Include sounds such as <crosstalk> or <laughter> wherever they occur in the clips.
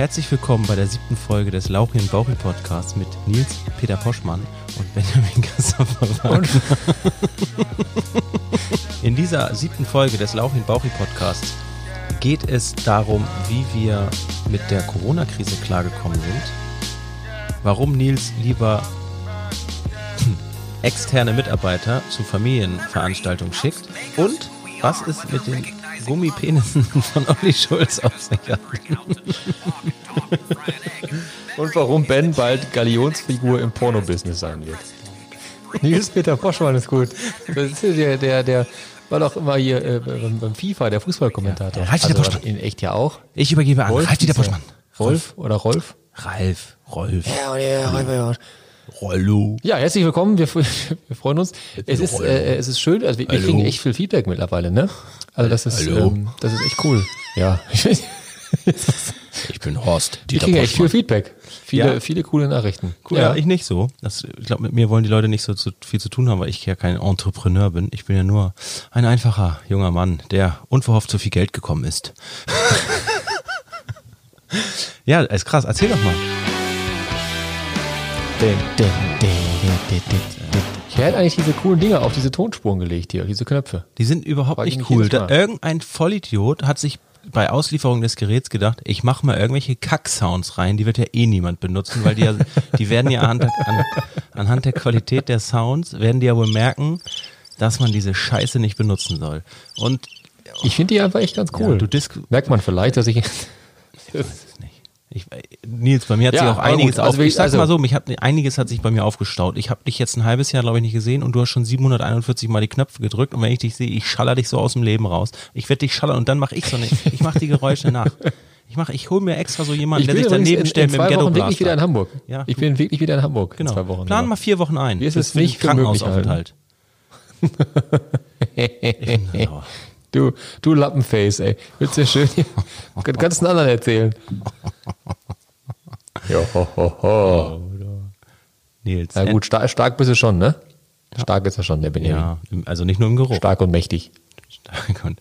Herzlich willkommen bei der siebten Folge des Lauchi und Bauchi Podcasts mit Nils Peter Poschmann und Benjamin Christopher <laughs> In dieser siebten Folge des Lauchi und Bauchi Podcasts geht es darum, wie wir mit der Corona-Krise klargekommen sind, warum Nils lieber <clears throat> externe Mitarbeiter zu Familienveranstaltungen schickt und was es mit den Gummipenissen <laughs> von Olli Schulz auf sich hat. <laughs> Und warum Ben bald Galionsfigur im Porno-Business sein wird. Nils Peter Poschmann ist gut. Das ist der, der, der war doch immer hier äh, beim, FIFA, der Fußballkommentator. Ja, Ralf Poschmann. In echt ja auch. Ich übergebe an Rolf, Ralf Dieter hieß er. Poschmann. Rolf oder Rolf? Ralf, Rolf, Ja, ja, Rolf, ja. Rollo. Ja, herzlich willkommen. Wir, <laughs> wir freuen uns. Es ist, äh, es ist schön. Also wir, wir kriegen echt viel Feedback mittlerweile, ne? Also das ist, Hallo. ähm, das ist echt cool. Ja. Ich bin Horst. Wir Dieter kriegen echt viel. Feedback. Viele, Ja. viele coole Nachrichten. Cool, ja. ich nicht so. Das, ich glaube, mit mir wollen die Leute nicht so zu, viel zu tun haben, weil ich ja kein Entrepreneur bin. Ich bin ja nur ein einfacher junger Mann, der unverhofft zu viel Geld gekommen ist. <laughs> ja, ist krass. Erzähl doch mal. Ich hätte eigentlich diese coolen Dinger auf diese Tonspuren gelegt hier, diese Knöpfe. Die sind überhaupt nicht cool. Da, irgendein Vollidiot hat sich bei Auslieferung des Geräts gedacht, ich mache mal irgendwelche Kack-Sounds rein, die wird ja eh niemand benutzen, weil die ja, die werden ja anhand, an, anhand der Qualität der Sounds, werden die ja wohl merken, dass man diese Scheiße nicht benutzen soll. Und Ich finde die einfach echt ganz cool. Ja, Merkt man vielleicht, dass ich. ich weiß es nicht. Ich, Nils, bei mir hat Ja, sich auch einiges gut, also auf, wie- ich sag's also- mal so, mich hat, einiges hat sich bei mir aufgestaut. Ich habe dich jetzt ein halbes Jahr, glaube ich, nicht gesehen und du hast schon 741 Mal die Knöpfe gedrückt und wenn ich dich sehe, ich schaller dich so aus dem Leben raus. Ich werde dich schallern und dann mache ich so eine, ich mache die Geräusche <laughs> nach. Ich mache, ich hole mir extra so jemanden, Ich der bin sich daneben stellt mit dem Ghetto Wochen wirklich wieder in Blaster. Hamburg. Ja, ich bin wirklich wieder in Hamburg Genau. in zwei Wochen. Plan mal vier Wochen ein. Wie ist es nicht für den für möglich Krankenhausaufenthalt. <laughs> Ja. Du, du Lappenface, ey. Willst du schön hier <laughs> den ganzen anderen erzählen? Ja, ho, ho, ho. Nils. Na gut, stark, stark bist du schon, ne? Stark ist er schon, der Benjamin. Ja, also nicht nur im Geruch. Stark und mächtig. Stark und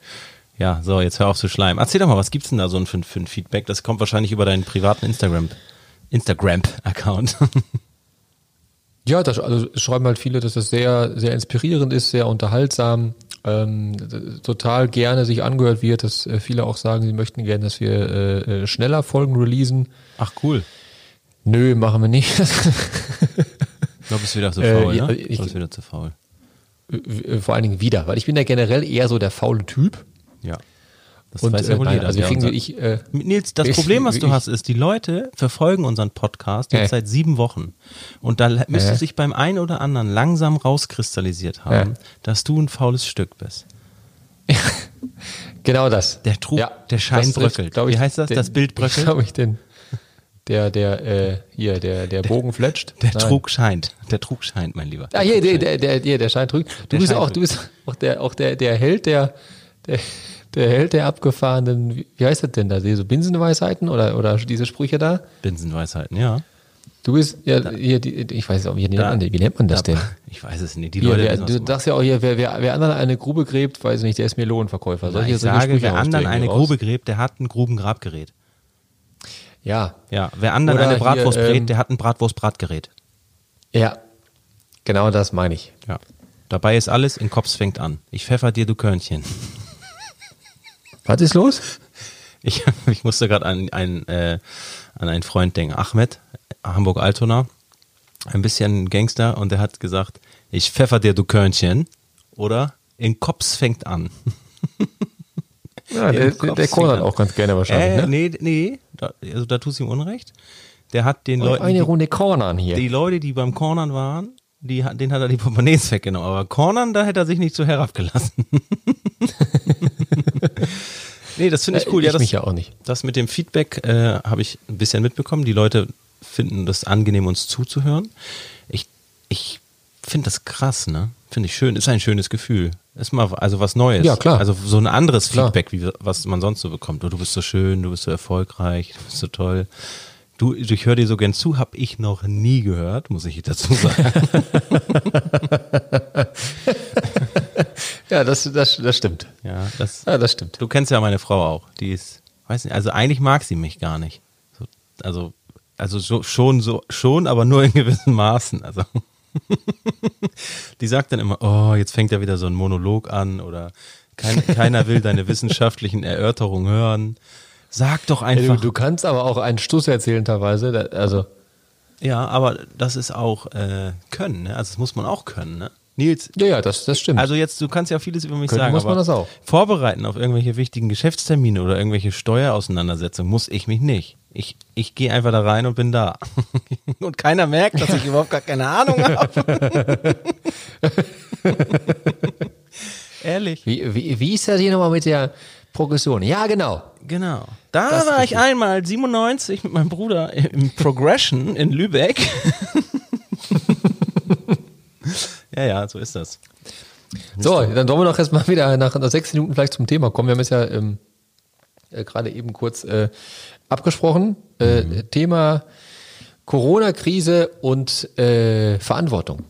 ja, so, jetzt hör auf zu schleimen. Erzähl doch mal, was gibt's denn da so für, für ein Feedback? Das kommt wahrscheinlich über deinen privaten Instagram, Instagram-Account. Ja, das, also es schreiben halt viele, dass das sehr, sehr inspirierend ist, sehr unterhaltsam, ähm, total gerne sich angehört wird, dass äh, viele auch sagen, sie möchten gerne, dass wir äh, äh, schneller Folgen releasen. Ach cool. Nö, machen wir nicht. Du bist wieder zu Äh, faul, ja, ne? ich- Du bist wieder zu faul. Äh, Vor allen Dingen wieder, weil ich bin ja generell eher so der faule Typ. Ja. Das Und weiß ja äh, wohl nein, jeder. also unser- wirklich, äh, Nils, das Ich- Problem, was du ich- hast, ist, die Leute verfolgen unseren Podcast jetzt Ja. seit sieben Wochen. Und da müsste Ja. sich beim einen oder anderen langsam rauskristallisiert haben, Ja. dass du ein faules Stück bist. <laughs> genau das. Der Trug- der Schein trifft, bröckelt. Wie heißt das? Das Bild <laughs> bröckelt? Glaube ich den. Der, der, äh, hier, der, der Bogen fletscht. <laughs> Der Nein. Trug scheint. Der Trug scheint, mein Lieber. Ah, hier, der, der, der, der, der Schein trügt. Du Der bist Schein auch, du bist auch der, auch der, der Held der, der, der Held der abgefahrenen, wie wie heißt das denn da? So Binsenweisheiten oder, oder diese Sprüche da? Binsenweisheiten, ja. Du bist, ja, hier, die, ich weiß auch, wie nennt man, wie nennt man das Da- denn? <laughs> Ich weiß es nicht. Die Leute wer, wissen, was du sagst ja auch hier, wer, wer, wer anderen eine Grube gräbt, weiß ich nicht, der ist Melonenverkäufer. meinst. Solche, Ich sage, Sprüche wer anderen eine raus. Grube gräbt, der hat ein Grubengrabgerät. Ja, Ja, wer anderen Oder eine Bratwurst hier, brät, ähm, der hat ein Bratwurst-Bratgerät. ja, genau das meine ich. Ja. Dabei ist alles, in Kops fängt an. Ich pfeffer dir, du Körnchen. Was ist los? Ich, <laughs> ich musste gerade an, einen, äh, an einen Freund denken, Ahmed, Hamburg-Altona, ein bisschen Gangster und der hat gesagt, ich pfeffer dir, du Körnchen. Oder in Kops fängt an. <laughs> Ja, der, der cornert sieht er. auch ganz gerne wahrscheinlich. Äh, ne? nee, nee, da, also da tust du ihm Unrecht. Der hat den Oh, Leuten, eine Runde Cornern hier. die Leute, die beim Cornern waren, die, hat- denen hat er die Portemonnaies weggenommen. Aber Cornern, da hätte er sich nicht so herabgelassen. <laughs> nee, das finde ich Äh, cool. ja, ich das, mich ja auch nicht. Das mit dem Feedback äh, habe ich ein bisschen mitbekommen. Die Leute finden das angenehm, uns zuzuhören. Ich, ich finde das krass, ne? Finde ich schön. Ist ein schönes Gefühl. Ist mal also was Neues. Ja, klar. Also so ein anderes Klar. Feedback, wie, was man sonst so bekommt. Oh, du bist so schön, du bist so erfolgreich, du bist so toll. Du, ich höre dir so gern zu, habe ich noch nie gehört, muss ich dazu sagen. <laughs> Ja, das, das, das stimmt. ja, das, Ja, das stimmt. du kennst ja meine Frau auch. Die ist, weiß nicht, also eigentlich mag sie mich gar nicht. So Also, also so, schon so, schon, aber nur in gewissen Maßen. Also. <laughs> Die sagt dann immer, oh, jetzt fängt er wieder so ein Monolog an oder kein, keiner will deine wissenschaftlichen Erörterungen hören. Sag doch einfach. Du, du kannst aber auch einen Stuss erzählen teilweise. Also, Ja, aber das ist auch äh, können, ne? Also das muss man auch können, ne? Nils, ja, ja, das, das stimmt. also jetzt, du kannst ja vieles über mich Können sagen, muss man das auch. vorbereiten auf irgendwelche wichtigen Geschäftstermine oder irgendwelche Steuerauseinandersetzungen muss ich mich nicht. Ich, ich gehe einfach da rein und bin da. <laughs> und keiner merkt, dass ich überhaupt gar keine Ahnung habe. <laughs> Ehrlich. wie, wie, wie ist das hier nochmal mit der Progression? Ja, genau. Genau. Da Das war ich einmal 97 mit meinem Bruder im Progression in Lübeck. <laughs> ja, ja, so ist das. So, dann wollen wir doch erstmal wieder nach, nach sechs Minuten vielleicht zum Thema kommen. Wir haben es ja ähm, äh, gerade eben kurz äh, abgesprochen. Äh, Mhm. Thema Corona-Krise und äh, Verantwortung.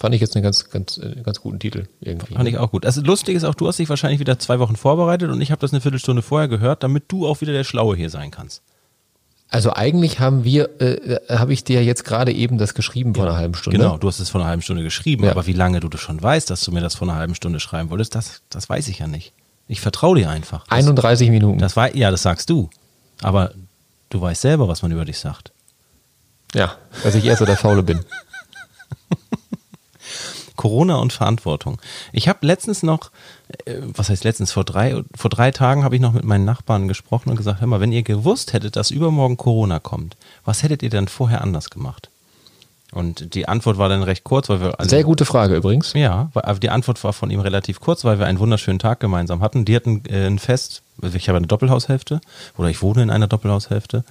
Ja, Fand ich jetzt einen ganz, ganz, äh, ganz guten Titel irgendwie. fand ich auch gut. Also lustig ist auch, du hast dich wahrscheinlich wieder zwei Wochen vorbereitet und ich habe das eine Viertelstunde vorher gehört, damit du auch wieder der Schlaue hier sein kannst. Also eigentlich haben wir, äh, äh, habe ich dir jetzt gerade eben das geschrieben vor einer halben Stunde. Genau, du hast es vor einer halben Stunde geschrieben, Ja. aber wie lange du das schon weißt, dass du mir das vor einer halben Stunde schreiben wolltest, das, das weiß ich ja nicht. Ich vertraue dir einfach. Das, 31 Minuten. das war, ja, das sagst du. Aber du weißt selber, was man über dich sagt. ja, dass ich eher so der Faule bin. <laughs> Corona und Verantwortung. Ich habe letztens noch, äh, was heißt letztens, vor drei, vor drei Tagen habe ich noch mit meinen Nachbarn gesprochen und gesagt, hör mal, wenn ihr gewusst hättet, dass übermorgen Corona kommt, was hättet ihr dann vorher anders gemacht? Und die Antwort war dann recht kurz, weil wir also, Sehr gute Frage übrigens. ja, aber die Antwort war von ihm relativ kurz, weil wir einen wunderschönen Tag gemeinsam hatten. Die hatten äh, ein Fest, also ich habe eine Doppelhaushälfte oder ich wohne in einer Doppelhaushälfte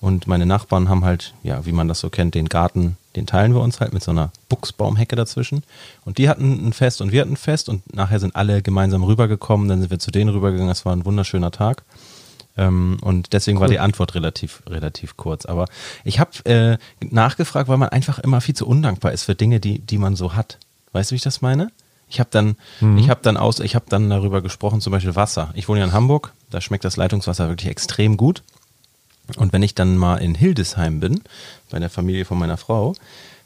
und meine Nachbarn haben halt, ja, wie man das so kennt, den Garten, den teilen wir uns halt mit so einer Buchsbaumhecke dazwischen. Und die hatten ein Fest und wir hatten ein Fest und nachher sind alle gemeinsam rübergekommen, dann sind wir zu denen rübergegangen, das war ein wunderschöner Tag. Ähm, und deswegen war die Antwort relativ, relativ kurz. Aber ich habe äh, nachgefragt, weil man einfach immer viel zu undankbar ist für Dinge, die, die man so hat. Weißt du, wie ich das meine? Ich habe dann, ich habe dann aus, ich habe dann darüber gesprochen, zum Beispiel Wasser. Ich wohne ja in Hamburg, da schmeckt das Leitungswasser wirklich extrem gut. Und wenn ich dann mal in Hildesheim bin, bei der Familie von meiner Frau,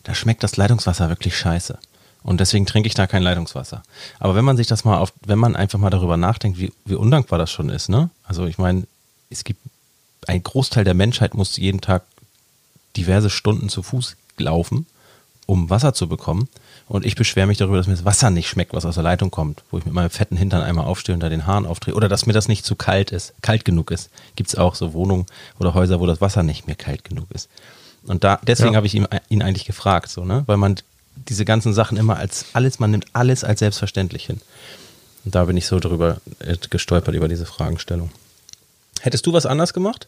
da schmeckt das Leitungswasser wirklich scheiße. Und deswegen trinke ich da kein Leitungswasser. Aber wenn man sich das mal auf, wenn man einfach mal darüber nachdenkt, wie, wie undankbar das schon ist, ne? Also ich meine, es gibt ein Großteil der Menschheit muss jeden Tag diverse Stunden zu Fuß laufen, um Wasser zu bekommen. Und ich beschwere mich darüber, dass mir das Wasser nicht schmeckt, was aus der Leitung kommt, wo ich mit meinem fetten Hintern einmal aufstehe und da den Hahn aufdrehe. Oder dass mir das nicht zu kalt ist, kalt genug ist. Gibt es auch so Wohnungen oder Häuser, wo das Wasser nicht mehr kalt genug ist. Und da, deswegen Ja. habe ich ihn, ihn eigentlich gefragt, so, ne? Weil man diese ganzen Sachen immer als alles, man nimmt alles als selbstverständlich hin. Und da bin ich so drüber äh, gestolpert über diese Fragestellung. Hättest du was anders gemacht?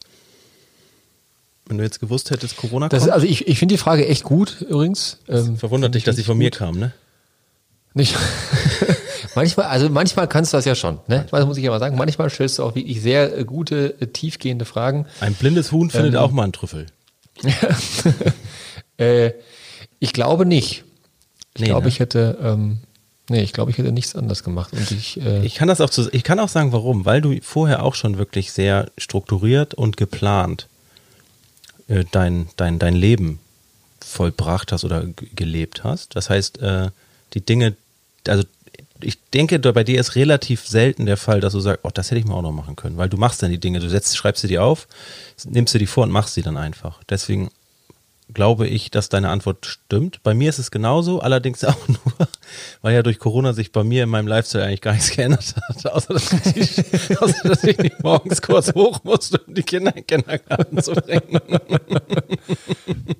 Wenn du jetzt gewusst hättest, Corona Das kommt? ist, also ich, ich finde die Frage echt gut übrigens. Ähm, Verwundert dich, dass sie von mir gut. kam, ne? Nicht. <laughs> manchmal, also manchmal kannst du das ja schon. Ne? Das muss ich ja mal sagen. Manchmal stellst du auch wirklich sehr äh, gute, äh, tiefgehende Fragen. Ein blindes Huhn findet Ähm. auch mal einen Trüffel. <laughs> Äh, ich glaube nicht. Ich Nee, glaube, ne? ich hätte, ähm, nee, ich glaube, ich hätte nichts anders gemacht. Und ich, äh, Ich kann das auch zu, ich kann auch sagen, warum, weil du vorher auch schon wirklich sehr strukturiert und geplant äh, dein, dein, dein Leben vollbracht hast oder gelebt hast. Das heißt, äh, die Dinge, also ich denke, bei dir ist relativ selten der Fall, dass du sagst, oh, das hätte ich mal auch noch machen können, weil du machst dann die Dinge, du setzt, schreibst sie dir auf, nimmst sie die vor und machst sie dann einfach. Deswegen glaube ich, dass deine Antwort stimmt. Bei mir ist es genauso, allerdings <laughs> auch nur, weil ja durch Corona sich bei mir in meinem Lifestyle eigentlich gar nichts geändert hat, <laughs> außer dass ich, <laughs> außer, dass ich nicht morgens kurz hoch musste, um die Kinder in den Kindergarten zu bringen.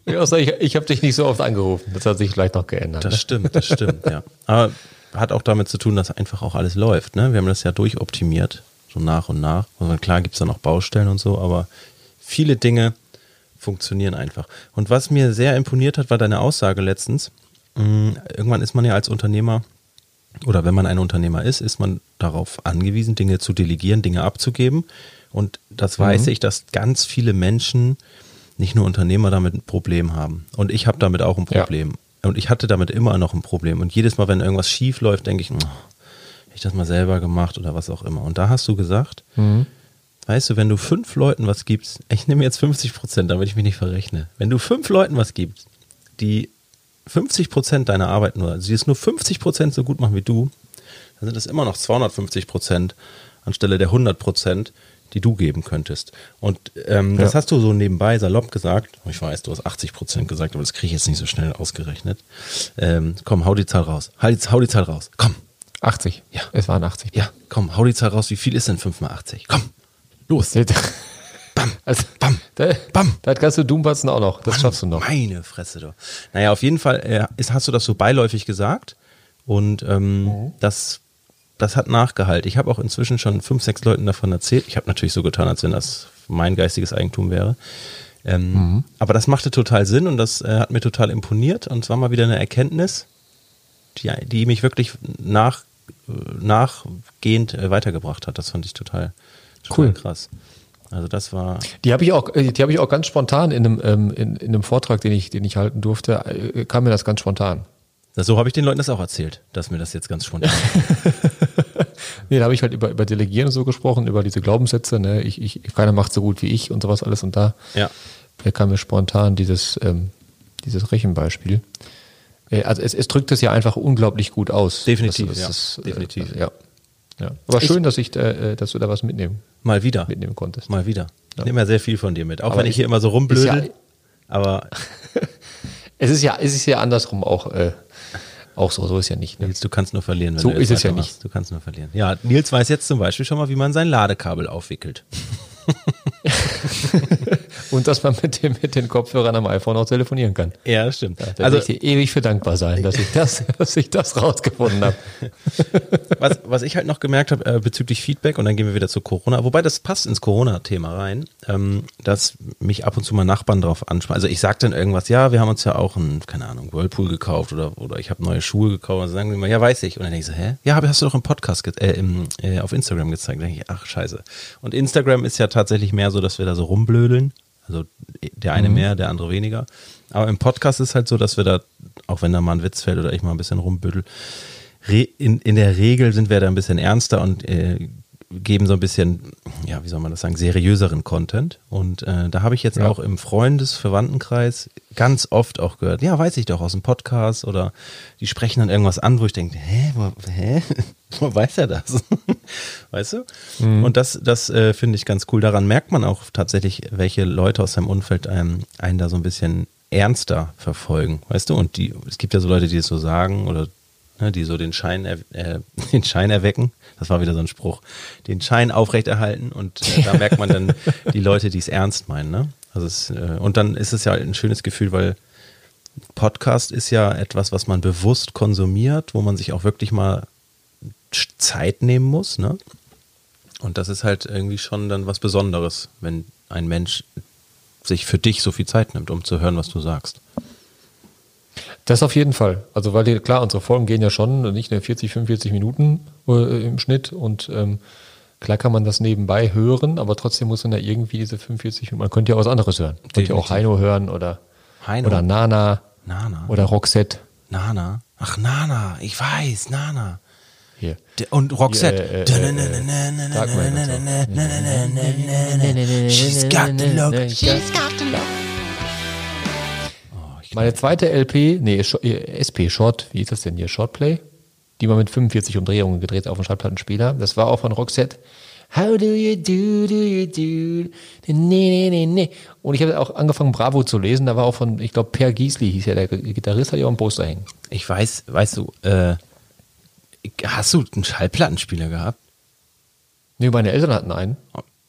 ja, ich, ich habe dich nicht so oft angerufen. Das hat sich vielleicht noch geändert. Das Ne? stimmt, das stimmt, ja. Aber hat auch damit zu tun, dass einfach auch alles läuft. Ne? Wir haben das ja durchoptimiert, so nach und nach. Also klar gibt es da noch Baustellen und so, aber viele Dinge funktionieren einfach. Und was mir sehr imponiert hat, war deine Aussage letztens. mh, Irgendwann ist man ja als Unternehmer oder wenn man ein Unternehmer ist, ist man darauf angewiesen, Dinge zu delegieren, Dinge abzugeben. Und das weiß ich, dass ganz viele Menschen, nicht nur Unternehmer, damit ein Problem haben. Und ich habe damit auch ein Ja. Problem. Und ich hatte damit immer noch ein Problem. Und jedes Mal, wenn irgendwas schief läuft, denke ich, oh, hätte ich das mal selber gemacht oder was auch immer. Und da hast du gesagt, weißt du, wenn du fünf Leuten was gibst, ich nehme jetzt 50 Prozent, damit ich mich nicht verrechne. Wenn du fünf Leuten was gibst, die 50 Prozent deiner Arbeit nur, sie es nur 50 Prozent so gut machen wie du, dann sind es immer noch 250 Prozent anstelle der 100 Prozent, die du geben könntest. Und ähm, ja. das hast du so nebenbei salopp gesagt. Ich weiß, du hast 80 Prozent gesagt, aber das kriege ich jetzt nicht so schnell ausgerechnet. Ähm, komm, hau die Zahl raus. Hau die, hau die Zahl raus. Komm. 80. Ja. Es waren 80. Ja, komm, hau die Zahl raus. Wie viel ist denn 5 mal 80? Komm. Los. <laughs> Bam, also, bam, da, bam. Da kannst du Doombatzen auch noch. Das Mann, schaffst du noch. Meine Fresse doch. Naja, auf jeden Fall äh, ist, hast du das so beiläufig gesagt. Und ähm, mhm. das das hat Nachgehalt. Ich habe auch inzwischen schon fünf, sechs Leuten davon erzählt. Ich habe natürlich so getan, als wenn das mein geistiges Eigentum wäre. Ähm, mhm. Aber das machte total Sinn und das äh, hat mir total imponiert und es war mal wieder eine Erkenntnis, die, die mich wirklich nach, äh, nachgehend äh, weitergebracht hat. Das fand ich total cool. krass. Also das war. Die habe ich auch, äh, die habe ich auch ganz spontan in einem, ähm, in, in einem Vortrag, den ich, den ich halten durfte, äh, kam mir das ganz spontan. So habe ich den Leuten das auch erzählt, dass mir das jetzt ganz spontan. <laughs> nee, da habe ich halt über, über Delegieren so gesprochen, über diese Glaubenssätze, ne? ich, ich, keiner macht so gut wie ich und sowas alles und da ja. kam mir spontan dieses, ähm, dieses Rechenbeispiel. Äh, also es, es drückt es ja einfach unglaublich gut aus. Definitiv, also ja. Ist, äh, Definitiv. Äh, ja. Ja. Aber ich, schön, dass ich, äh, dass du da was mitnehmen. Mal wieder. Mitnehmen konntest. Mal wieder. Ich ja. nehme ja sehr viel von dir mit. Auch aber wenn ich hier immer so rumblödel. Ja, aber <laughs> es ist ja, es ist ja andersrum auch. Äh, auch so, so ist ja nicht. Ne? Nils, du kannst nur verlieren. so ist es ja nicht. Du kannst nur verlieren. Ja, Nils weiß jetzt zum Beispiel schon mal, wie man sein Ladekabel aufwickelt. <laughs> <laughs> Und dass man mit, dem, mit den Kopfhörern am iPhone auch telefonieren kann. Ja, stimmt. Ja, da also, ich dir ewig für dankbar sein, dass ich das, <laughs> dass ich das rausgefunden habe. <laughs> Was, was ich halt noch gemerkt habe äh, bezüglich Feedback, und dann gehen wir wieder zu Corona, wobei das passt ins Corona-Thema rein, ähm, dass mich ab und zu mal Nachbarn drauf ansprechen. Also ich sage dann irgendwas, ja, wir haben uns ja auch ein, keine Ahnung, Whirlpool gekauft oder, oder ich habe neue Schuhe gekauft. Und dann sagen die immer, ja, weiß ich. Und dann denke ich so, hä? Ja, aber hast du doch im Podcast, äh, im, äh, auf Instagram gezeigt. Dann denke ich, ach, scheiße. Und Instagram ist ja tatsächlich mehr so, dass wir da so rumblödeln. Also der eine mhm. mehr, der andere weniger. Aber im Podcast ist halt so, dass wir da, auch wenn da mal ein Witz fällt oder ich mal ein bisschen rumbüttel, in, in der Regel sind wir da ein bisschen ernster und äh, geben so ein bisschen, ja, wie soll man das sagen, seriöseren Content. Und äh, da habe ich jetzt ja. auch im Freundes-Verwandtenkreis ganz oft auch gehört, ja, weiß ich doch aus dem Podcast oder die sprechen dann irgendwas an, wo ich denke, hä, wo, hä? <laughs> wo weiß er das? <laughs> weißt du? Mhm. Und das, das äh, finde ich ganz cool. Daran merkt man auch tatsächlich, welche Leute aus seinem Umfeld einem, einen da so ein bisschen ernster verfolgen, weißt du? Und die, es gibt ja so Leute, die es so sagen oder die so den Schein, äh, <laughs> den Schein erwecken. Das war wieder so ein Spruch. Den Schein aufrechterhalten und äh, da merkt man dann die Leute, die es ernst meinen. Ne? Also es, äh, und dann ist es ja ein schönes Gefühl, weil Podcast ist ja etwas, was man bewusst konsumiert, wo man sich auch wirklich mal Zeit nehmen muss. Ne? Und das ist halt irgendwie schon dann was Besonderes, wenn ein Mensch sich für dich so viel Zeit nimmt, um zu hören, was du sagst. Das auf jeden Fall. Also, weil die, klar, unsere Folgen gehen ja schon nicht nur 40, 45 Minuten äh, im Schnitt und ähm, klar kann man das nebenbei hören, aber trotzdem muss man ja irgendwie diese 45 Minuten, man könnte ja was anderes hören. Man könnte ja auch Heino hören oder, Heino. oder Nana, Nana oder Roxette. Nana. Ach, Nana, ich weiß, Nana. Hier. Und Roxette. She's got the look. She's got the look. Meine zweite LP, nee, SP Short, wie ist das denn hier? Shortplay? Die man mit 45 Umdrehungen gedreht auf dem Schallplattenspieler. Das war auch von Roxette. How do you do, do you do? Nee, nee, nee, nee. Und ich habe auch angefangen, Bravo zu lesen. Da war auch von, ich glaube, Per Giesli hieß ja der Gitarrist, hat ja auch ein Poster hängen. Ich weiß, weißt du, äh, hast du einen Schallplattenspieler gehabt? Nee, meine Eltern hatten einen.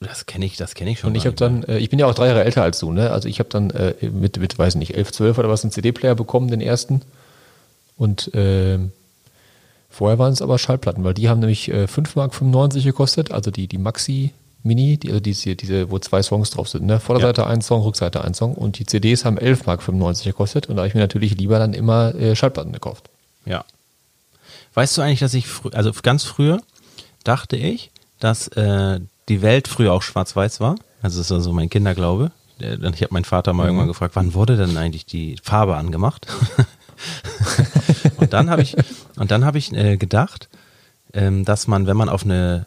Das kenne ich, das kenne ich schon. Und ich habe dann, äh, ich bin ja auch drei Jahre älter als du, ne? Also ich habe dann äh, mit, mit, weiß nicht, elf, zwölf oder was, einen CD-Player bekommen, den ersten. Und äh, vorher waren es aber Schallplatten, weil die haben nämlich äh, 5,95 Mark gekostet, also die, die Maxi Mini, die, also diese, diese, wo zwei Songs drauf sind, ne? Vorderseite ja. ein Song, Rückseite ein Song. Und die CDs haben 11,95 Mark gekostet und da habe ich mir natürlich lieber dann immer äh, Schallplatten gekauft. Ja. Weißt du eigentlich, dass ich, also ganz früher dachte ich, dass äh, die Welt früher auch schwarz-weiß war. Also das ist also mein Kinderglaube. Ich habe meinen Vater mal mhm. irgendwann gefragt, wann wurde denn eigentlich die Farbe angemacht? <laughs> und dann habe ich und dann habe ich äh, gedacht, ähm, dass man, wenn man auf eine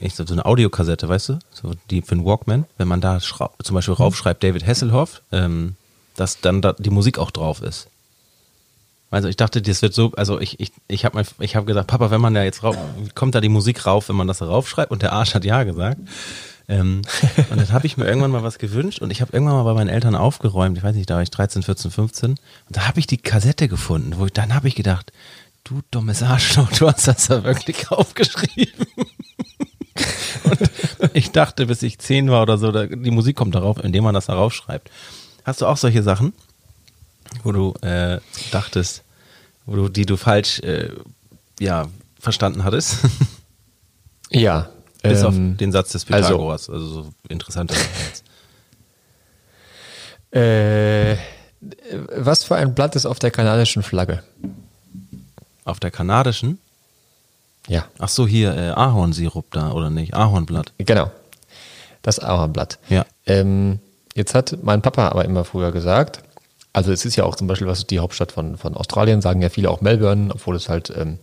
ich, so eine Audiokassette, weißt du, so die für den Walkman, wenn man da zum Beispiel raufschreibt David Hasselhoff, ähm, dass dann da die Musik auch drauf ist. Also ich dachte, das wird so, also ich, ich, ich habe ich hab gesagt, Papa, wenn man da jetzt rauf, kommt da die Musik rauf, wenn man das da raufschreibt und der Arsch hat ja gesagt. Ähm, und dann habe ich mir irgendwann mal was gewünscht und ich habe irgendwann mal bei meinen Eltern aufgeräumt, ich weiß nicht, da war ich 13, 14, 15 und da habe ich die Kassette gefunden, wo ich, dann habe ich gedacht, du dummes Arschloch, du hast das da wirklich <laughs> aufgeschrieben. und ich dachte, bis ich zehn war oder so, da, die Musik kommt darauf, indem man das darauf schreibt. Hast du auch solche Sachen, wo du äh, dachtest, wo du, die du falsch äh, ja, verstanden hattest? <laughs> ja, bis ähm, auf den Satz des also Pythagoras, also, also so interessanter äh, Was für ein Blatt ist auf der kanadischen Flagge? Auf der kanadischen? Ja. Ach so, hier äh, Ahornsirup da, oder nicht? Ahornblatt. Genau. Das Ahornblatt. Ja. Ähm, jetzt hat mein Papa aber immer früher gesagt, also es ist ja auch zum Beispiel, was die Hauptstadt von, von Australien, sagen ja viele auch Melbourne, obwohl es halt ähm,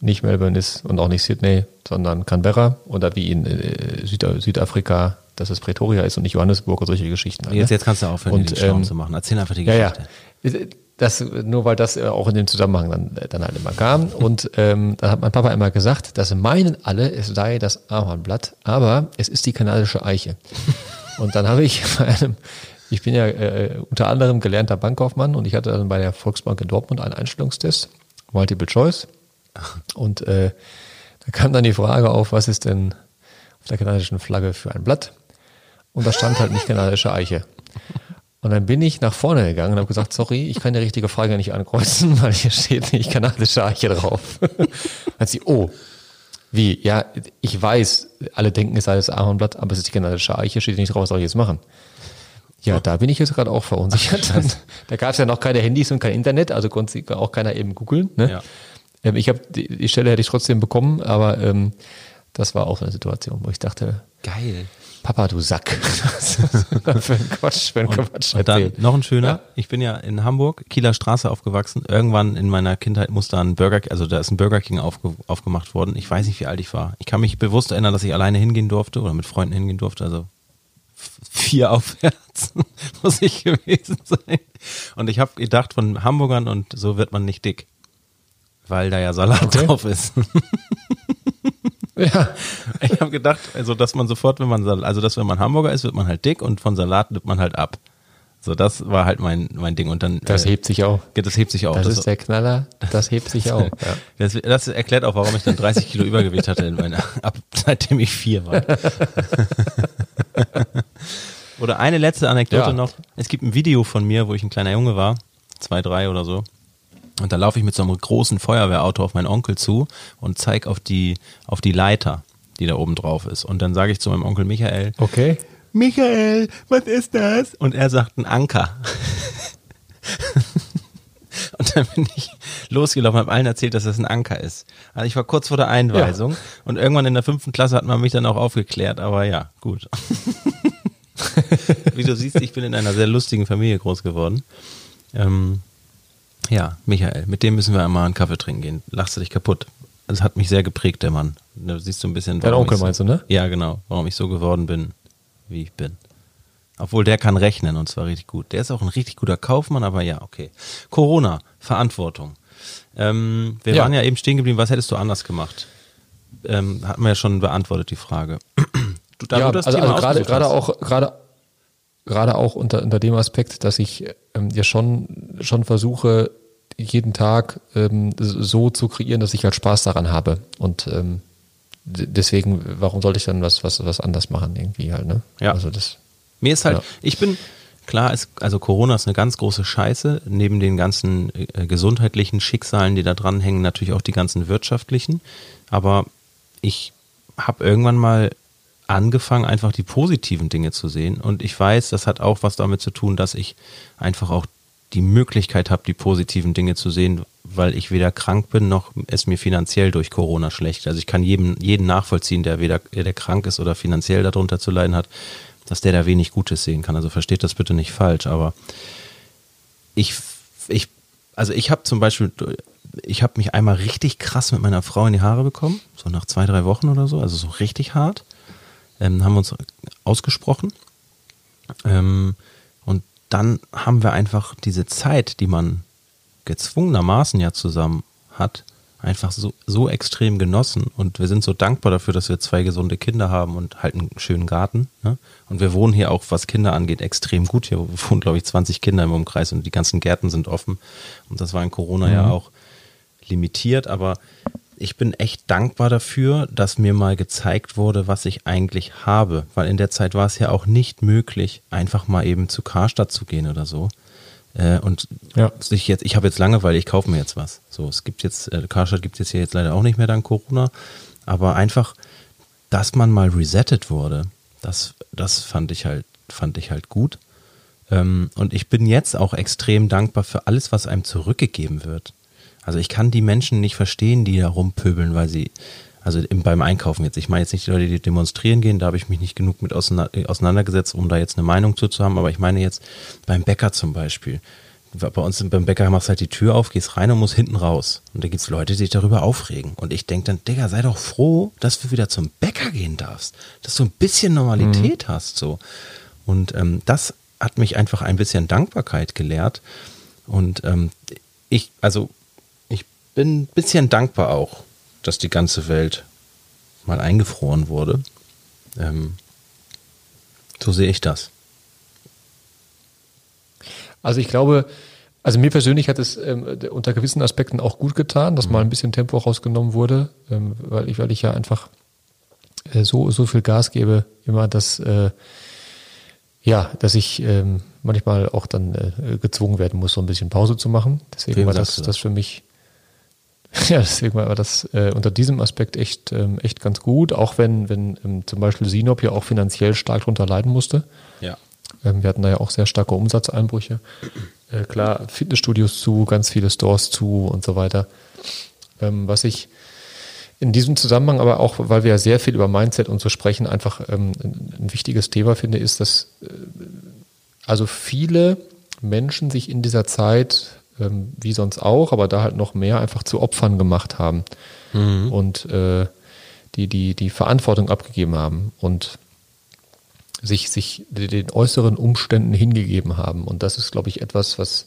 nicht Melbourne ist und auch nicht Sydney, sondern Canberra oder wie in äh, Süd Südafrika, dass es Pretoria ist und nicht Johannesburg oder solche Geschichten. Jetzt, ne? jetzt kannst du aufhören, und, den ähm, zu machen. Erzähl einfach die Geschichte. Ja, ja. Das, nur weil das äh, auch in dem Zusammenhang dann, äh, dann halt immer kam. Und ähm, dann hat mein Papa immer gesagt, das meinen alle, es sei das Ahornblatt, aber es ist die kanadische Eiche. Und dann habe ich <laughs> bei einem, ich bin ja äh, unter anderem gelernter Bankkaufmann und ich hatte dann bei der Volksbank in Dortmund einen Einstellungstest, Multiple Choice. Und äh, da kam dann die Frage auf, was ist denn auf der kanadischen Flagge für ein Blatt? Und da stand halt nicht kanadische Eiche. Und dann bin ich nach vorne gegangen und habe gesagt, sorry, ich kann die richtige Frage nicht ankreuzen, <laughs> weil hier steht nicht kanadische Eiche drauf. <laughs> Hat sie, oh, wie? Ja, ich weiß, alle denken, es sei das Ahornblatt, aber es ist die kanadische Eiche, steht nicht drauf, was soll ich jetzt machen? Ja, da bin ich jetzt gerade auch verunsichert. Ach, <laughs> da gab es ja noch keine Handys und kein Internet, also konnte auch keiner eben googeln. Ne? Ja. Ähm, ich habe die, die, Stelle hätte ich trotzdem bekommen, aber ähm, das war auch eine Situation, wo ich dachte, geil. Papa, du Sack. <laughs> für ein Quatsch, für ein und, Quatsch. Und dann noch ein schöner. Ja? Ich bin ja in Hamburg, Kieler Straße aufgewachsen. Irgendwann in meiner Kindheit muss da ein Burger, also da ist ein Burger King aufge, aufgemacht worden. Ich weiß nicht, wie alt ich war. Ich kann mich bewusst erinnern, dass ich alleine hingehen durfte oder mit Freunden hingehen durfte. Also vier aufwärts <laughs> muss ich gewesen sein. Und ich habe gedacht, von Hamburgern und so wird man nicht dick. Weil da ja Salat okay. drauf ist. <laughs> ja. Ich habe gedacht, also dass man sofort, wenn man also dass wenn man Hamburger ist, wird man halt dick und von Salat nimmt man halt ab. So, das war halt mein, mein Ding. Und dann. Das äh, hebt sich auch. Das hebt sich auch. Das, das ist der Knaller. Das hebt sich auch. <laughs> Ja. Das, das, erklärt auch, warum ich dann 30 Kilo Übergewicht hatte in meiner, <laughs> ab, seitdem ich vier war. <laughs> oder eine letzte Anekdote ja. noch. Es gibt ein Video von mir, wo ich ein kleiner Junge war. Zwei, drei oder so. Und da laufe ich mit so einem großen Feuerwehrauto auf meinen Onkel zu und zeige auf die, auf die Leiter, die da oben drauf ist. Und dann sage ich zu meinem Onkel Michael, okay. Michael, was ist das? Und er sagt ein Anker. und dann bin ich losgelaufen, habe allen erzählt, dass das ein Anker ist. Also ich war kurz vor der Einweisung ja. und irgendwann in der fünften Klasse hat man mich dann auch aufgeklärt, aber ja, gut. <laughs> Wie du siehst, ich bin in einer sehr lustigen Familie groß geworden. Ähm, ja, Michael, mit dem müssen wir einmal einen Kaffee trinken gehen. Lachst du dich kaputt. Das hat mich sehr geprägt, der Mann. Da siehst du ein bisschen. Dein Onkel so, meinst du, ne? Ja, genau. Warum ich so geworden bin, wie ich bin. Obwohl der kann rechnen und zwar richtig gut. Der ist auch ein richtig guter Kaufmann, aber ja, okay. Corona, Verantwortung. Ähm, wir ja. waren ja eben stehen geblieben. Was hättest du anders gemacht? Ähm, hatten wir ja schon beantwortet, die Frage. <clears throat> Du, da ja, du das also, also gerade, gerade auch, gerade, gerade auch unter, unter dem Aspekt, dass ich ähm, ja schon, schon versuche, jeden Tag ähm, so zu kreieren, dass ich halt Spaß daran habe. Und ähm, deswegen, warum sollte ich dann was, was, was anders machen irgendwie halt, ne? Ja. Also das. Mir ist halt, ja. ich bin, klar ist, also Corona ist eine ganz große Scheiße. Neben den ganzen äh, gesundheitlichen Schicksalen, die da dranhängen, natürlich auch die ganzen wirtschaftlichen. Aber ich habe irgendwann mal angefangen, einfach die positiven Dinge zu sehen. Und ich weiß, das hat auch was damit zu tun, dass ich einfach auch die Möglichkeit habe, die positiven Dinge zu sehen, weil ich weder krank bin, noch es mir finanziell durch Corona schlecht. Also ich kann jedem, jeden nachvollziehen, der weder der krank ist oder finanziell darunter zu leiden hat, dass der da wenig Gutes sehen kann. Also versteht das bitte nicht falsch, aber ich, ich also ich habe zum Beispiel ich habe mich einmal richtig krass mit meiner Frau in die Haare bekommen, so nach zwei, drei Wochen oder so, also so richtig hart. Ähm, haben wir uns ausgesprochen. Ähm, dann haben wir einfach diese Zeit, die man gezwungenermaßen ja zusammen hat, einfach so, so extrem genossen und wir sind so dankbar dafür, dass wir zwei gesunde Kinder haben und halt einen schönen Garten. Ne? Und wir wohnen hier auch, was Kinder angeht, extrem gut. Hier wohnen, glaube ich, 20 Kinder im Umkreis und die ganzen Gärten sind offen. Und das war in Corona mhm. ja auch limitiert, aber ich bin echt dankbar dafür, dass mir mal gezeigt wurde, was ich eigentlich habe, weil in der Zeit war es ja auch nicht möglich, einfach mal eben zu Karstadt zu gehen oder so. Äh, und ja. jetzt, ich habe jetzt Langeweile, ich kaufe mir jetzt was. So, es gibt jetzt, äh, Karstadt gibt es jetzt hier jetzt leider auch nicht mehr dank Corona, aber einfach, dass man mal resettet wurde, das, das fand ich halt, fand ich halt gut. Ähm, und ich bin jetzt auch extrem dankbar für alles, was einem zurückgegeben wird. Also ich kann die Menschen nicht verstehen, die da rumpöbeln, weil sie, also im, beim Einkaufen jetzt, ich meine jetzt nicht die Leute, die demonstrieren gehen, da habe ich mich nicht genug mit auseinandergesetzt, um da jetzt eine Meinung zu, zu haben, aber ich meine jetzt beim Bäcker zum Beispiel. Bei uns beim Bäcker machst du halt die Tür auf, gehst rein und musst hinten raus. Und da gibt es Leute, die sich darüber aufregen. Und ich denke dann, Digga, sei doch froh, dass du wieder zum Bäcker gehen darfst. Dass du ein bisschen Normalität mhm. hast. so. Und ähm, das hat mich einfach ein bisschen Dankbarkeit gelehrt. Und ähm, ich, also bin ein bisschen dankbar auch, dass die ganze Welt mal eingefroren wurde. Ähm, so sehe ich das. Also ich glaube, also mir persönlich hat es ähm, unter gewissen Aspekten auch gut getan, dass mhm. mal ein bisschen Tempo rausgenommen wurde, ähm, weil ich, weil ich ja einfach äh, so, so viel Gas gebe, immer, dass äh, ja, dass ich ähm, manchmal auch dann äh, gezwungen werden muss, so ein bisschen Pause zu machen. Deswegen Wem war das, das für mich <laughs> Ja, deswegen war das äh, unter diesem Aspekt echt, ähm, echt ganz gut, auch wenn, wenn ähm, zum Beispiel Sinop ja auch finanziell stark darunter leiden musste. Ja. Ähm, wir hatten da ja auch sehr starke Umsatzeinbrüche. <clears throat> Äh, klar, Fitnessstudios zu, ganz viele Stores zu und so weiter. Ähm, was ich in diesem Zusammenhang aber auch, weil wir ja sehr viel über Mindset und so sprechen, einfach ähm, ein, ein wichtiges Thema finde, ist, dass äh, also viele Menschen sich in dieser Zeit ähm, wie sonst auch, aber da halt noch mehr einfach zu Opfern gemacht haben mhm. und äh, die, die, die Verantwortung abgegeben haben und sich, sich den äußeren Umständen hingegeben haben. Und das ist, glaube ich, etwas, was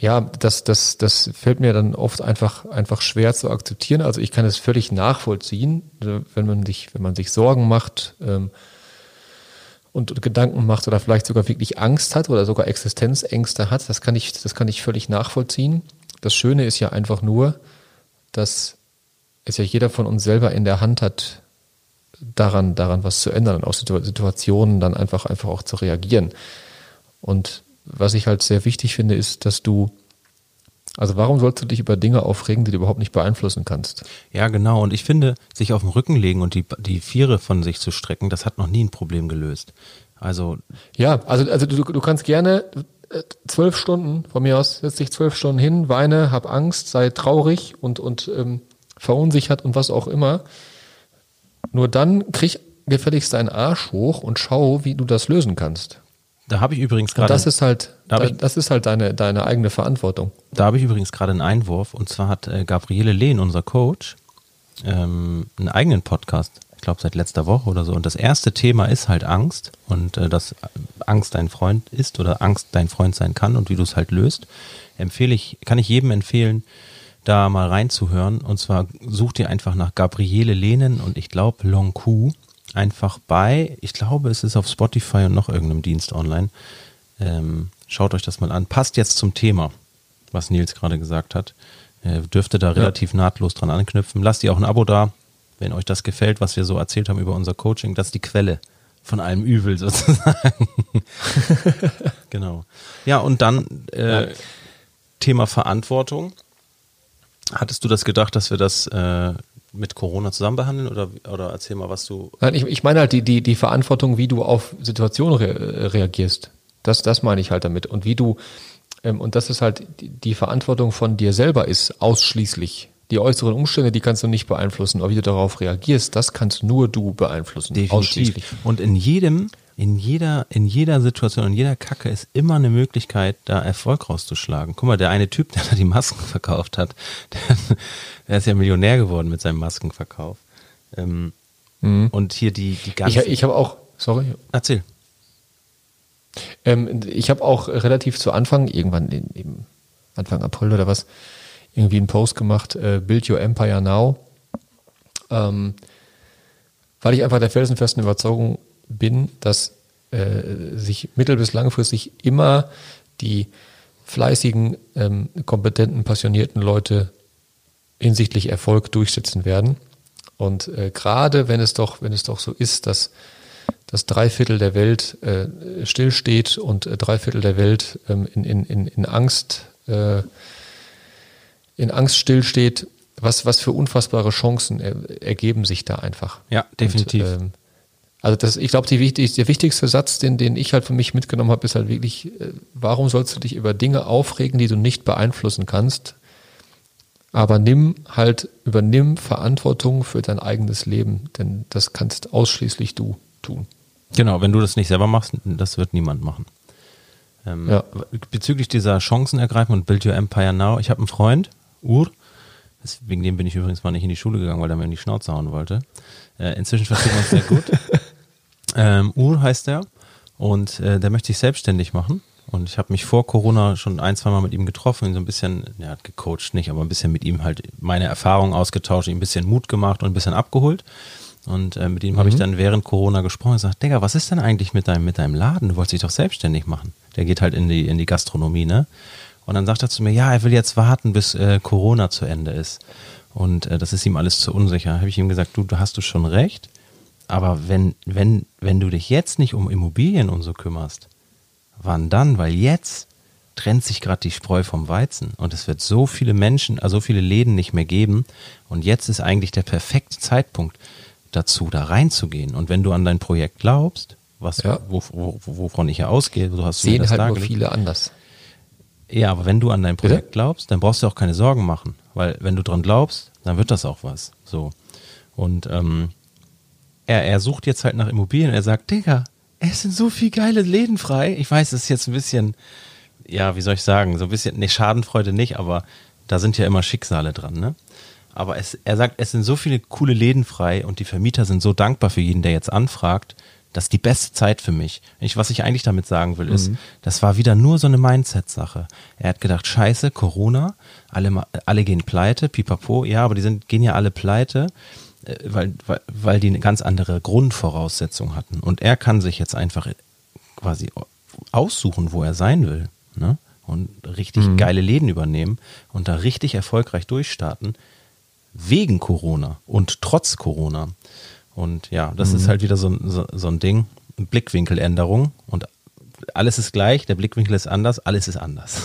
ja, das, das, das fällt mir dann oft einfach, einfach schwer zu akzeptieren. Also ich kann es völlig nachvollziehen, wenn man sich, wenn man sich Sorgen macht, ähm, und Gedanken macht oder vielleicht sogar wirklich Angst hat oder sogar Existenzängste hat, das kann ich, das kann ich völlig nachvollziehen. Das Schöne ist ja einfach nur, dass es ja jeder von uns selber in der Hand hat, daran, daran was zu ändern und aus Situationen dann einfach, einfach auch zu reagieren. Und was ich halt sehr wichtig finde, ist, dass du also warum sollst du dich über Dinge aufregen, die du überhaupt nicht beeinflussen kannst? Ja, genau. Und ich finde, sich auf den Rücken legen und die, die Viere von sich zu strecken, das hat noch nie ein Problem gelöst. Also. Ja, also, also du, du kannst gerne äh, zwölf Stunden von mir aus, setz dich zwölf Stunden hin, weine, hab Angst, sei traurig und, und ähm, verunsichert und was auch immer. Nur dann krieg gefälligst deinen Arsch hoch und schau, wie du das lösen kannst. Da habe ich übrigens gerade. Das ist halt, da, ich, das ist halt deine, deine eigene Verantwortung. Da habe ich übrigens gerade einen Einwurf. Und zwar hat äh, Gabriele Lehn, unser Coach, ähm, einen eigenen Podcast. Ich glaube seit letzter Woche oder so. Und das erste Thema ist halt Angst und äh, dass Angst dein Freund ist oder Angst dein Freund sein kann und wie du es halt löst. Empfehle ich, kann ich jedem empfehlen, da mal reinzuhören. Und zwar such dir einfach nach Gabriele Lehnen und ich glaube Long Ku einfach bei, ich glaube, es ist auf Spotify und noch irgendeinem Dienst online. Ähm, schaut euch das mal an. Passt jetzt zum Thema, was Nils gerade gesagt hat. Äh, dürfte da relativ ja. nahtlos dran anknüpfen. Lasst ihr auch ein Abo da, wenn euch das gefällt, was wir so erzählt haben über unser Coaching. Das ist die Quelle von allem Übel <laughs> sozusagen. <laughs> genau. Ja, und dann äh, Thema Verantwortung. Hattest du das gedacht, dass wir das äh, mit Corona zusammen behandeln oder, oder erzähl mal, was du. Nein, ich, ich meine halt die, die, die Verantwortung, wie du auf Situationen re reagierst. Das, das meine ich halt damit. Und wie du, ähm, und das ist halt die, Verantwortung von dir selber ist ausschließlich. Die äußeren Umstände, die kannst du nicht beeinflussen, aber wie du darauf reagierst, das kannst nur du beeinflussen. Definitiv. Und in jedem in jeder, in jeder Situation, in jeder Kacke ist immer eine Möglichkeit, da Erfolg rauszuschlagen. Guck mal, der eine Typ, <laughs> der da die Masken verkauft hat, der, der ist ja Millionär geworden mit seinem Maskenverkauf. Ähm, mhm. Und hier die, die ganze. Ich, ich habe auch, sorry. Erzähl. Ähm, ich habe auch relativ zu Anfang, irgendwann in, im Anfang April oder was, irgendwie einen Post gemacht, äh, Build Your Empire Now. Ähm, weil ich einfach der felsenfesten Überzeugung bin, dass äh, sich mittel- bis langfristig immer die fleißigen, ähm, kompetenten, passionierten Leute hinsichtlich Erfolg durchsetzen werden. Und äh, gerade wenn es doch, wenn es doch so ist, dass dass drei Viertel der Welt äh, stillsteht und äh, drei Viertel der Welt ähm, in, in, in, Angst äh, in Angst stillsteht, was, was für unfassbare Chancen er, ergeben sich da einfach. Ja, definitiv. Und, ähm, also das, ich glaube, wichtig, der wichtigste Satz, den, den ich halt für mich mitgenommen habe, ist halt wirklich, äh, warum sollst du dich über Dinge aufregen, die du nicht beeinflussen kannst? Aber nimm halt, übernimm Verantwortung für dein eigenes Leben, denn das kannst ausschließlich du tun. Genau, wenn du das nicht selber machst, das wird niemand machen. Ähm, ja. Bezüglich dieser Chancenergreifung und Build Your Empire Now, ich habe einen Freund, Ur, wegen dem bin ich übrigens mal nicht in die Schule gegangen, weil er mir in die Schnauze hauen wollte. Äh, inzwischen verstehen wir uns sehr gut. <laughs> Ähm, Ur heißt er und äh, der möchte sich selbstständig machen. Und ich habe mich vor Corona schon ein, zwei Mal mit ihm getroffen, ihn so ein bisschen, er hat gecoacht nicht, aber ein bisschen mit ihm halt meine Erfahrungen ausgetauscht, ihm ein bisschen Mut gemacht und ein bisschen abgeholt. Und äh, mit ihm mhm. habe ich dann während Corona gesprochen und gesagt, Digga, was ist denn eigentlich mit deinem, mit deinem Laden? Du wolltest dich doch selbstständig machen. Der geht halt in die, in die Gastronomie, ne? Und dann sagt er zu mir, ja, er will jetzt warten, bis äh, Corona zu Ende ist. Und äh, das ist ihm alles zu unsicher. Habe ich ihm gesagt, du, du hast du schon recht. Aber wenn, wenn, wenn du dich jetzt nicht um Immobilien und so kümmerst, wann dann? Weil jetzt trennt sich gerade die Spreu vom Weizen und es wird so viele Menschen, also so viele Läden nicht mehr geben. Und jetzt ist eigentlich der perfekte Zeitpunkt dazu, da reinzugehen. Und wenn du an dein Projekt glaubst, was, ja. wo, wo, wovon ich ja ausgehe, du hast sehen halt nur viele anders. Ja, aber wenn du an dein Projekt Bitte? glaubst, dann brauchst du auch keine Sorgen machen, weil wenn du dran glaubst, dann wird das auch was. So. Und ähm, er, er sucht jetzt halt nach Immobilien. Er sagt, Digga, es sind so viele geile Läden frei. Ich weiß, es ist jetzt ein bisschen, ja, wie soll ich sagen, so ein bisschen, ne, Schadenfreude nicht, aber da sind ja immer Schicksale dran, ne? Aber es, er sagt, es sind so viele coole Läden frei und die Vermieter sind so dankbar für jeden, der jetzt anfragt das ist die beste Zeit für mich. Ich, was ich eigentlich damit sagen will, ist, mhm. das war wieder nur so eine Mindset-Sache. Er hat gedacht, scheiße, Corona, alle, alle gehen pleite, pipapo, ja, aber die sind, gehen ja alle pleite, weil, weil, weil die eine ganz andere Grundvoraussetzung hatten. Und er kann sich jetzt einfach quasi aussuchen, wo er sein will. Ne? Und richtig mhm. geile Läden übernehmen und da richtig erfolgreich durchstarten. Wegen Corona und trotz Corona. Und ja, das mhm. ist halt wieder so, so, so ein Ding, Blickwinkeländerung und alles ist gleich, der Blickwinkel ist anders, alles ist anders.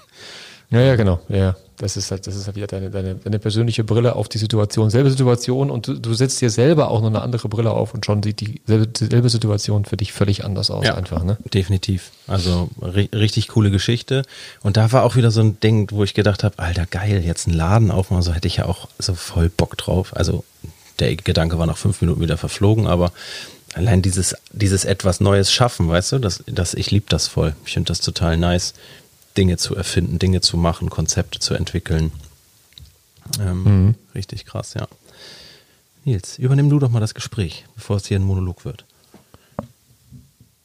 <laughs> ja, ja, genau. Ja, das ist halt, das ist halt wieder deine, deine, deine persönliche Brille auf die Situation. Selbe Situation und du, du setzt dir selber auch noch eine andere Brille auf und schon sieht die selbe Situation für dich völlig anders aus ja, einfach, ne? Definitiv. Also ri richtig coole Geschichte. Und da war auch wieder so ein Ding, wo ich gedacht habe, Alter, geil, jetzt einen Laden aufmachen, so hätte ich ja auch so voll Bock drauf. Also der Gedanke war nach fünf Minuten wieder verflogen, aber allein dieses, dieses etwas Neues schaffen, weißt du, das, das, ich liebe das voll. Ich finde das total nice, Dinge zu erfinden, Dinge zu machen, Konzepte zu entwickeln. Ähm, mhm. Richtig krass, ja. Nils, übernimm du doch mal das Gespräch, bevor es hier ein Monolog wird.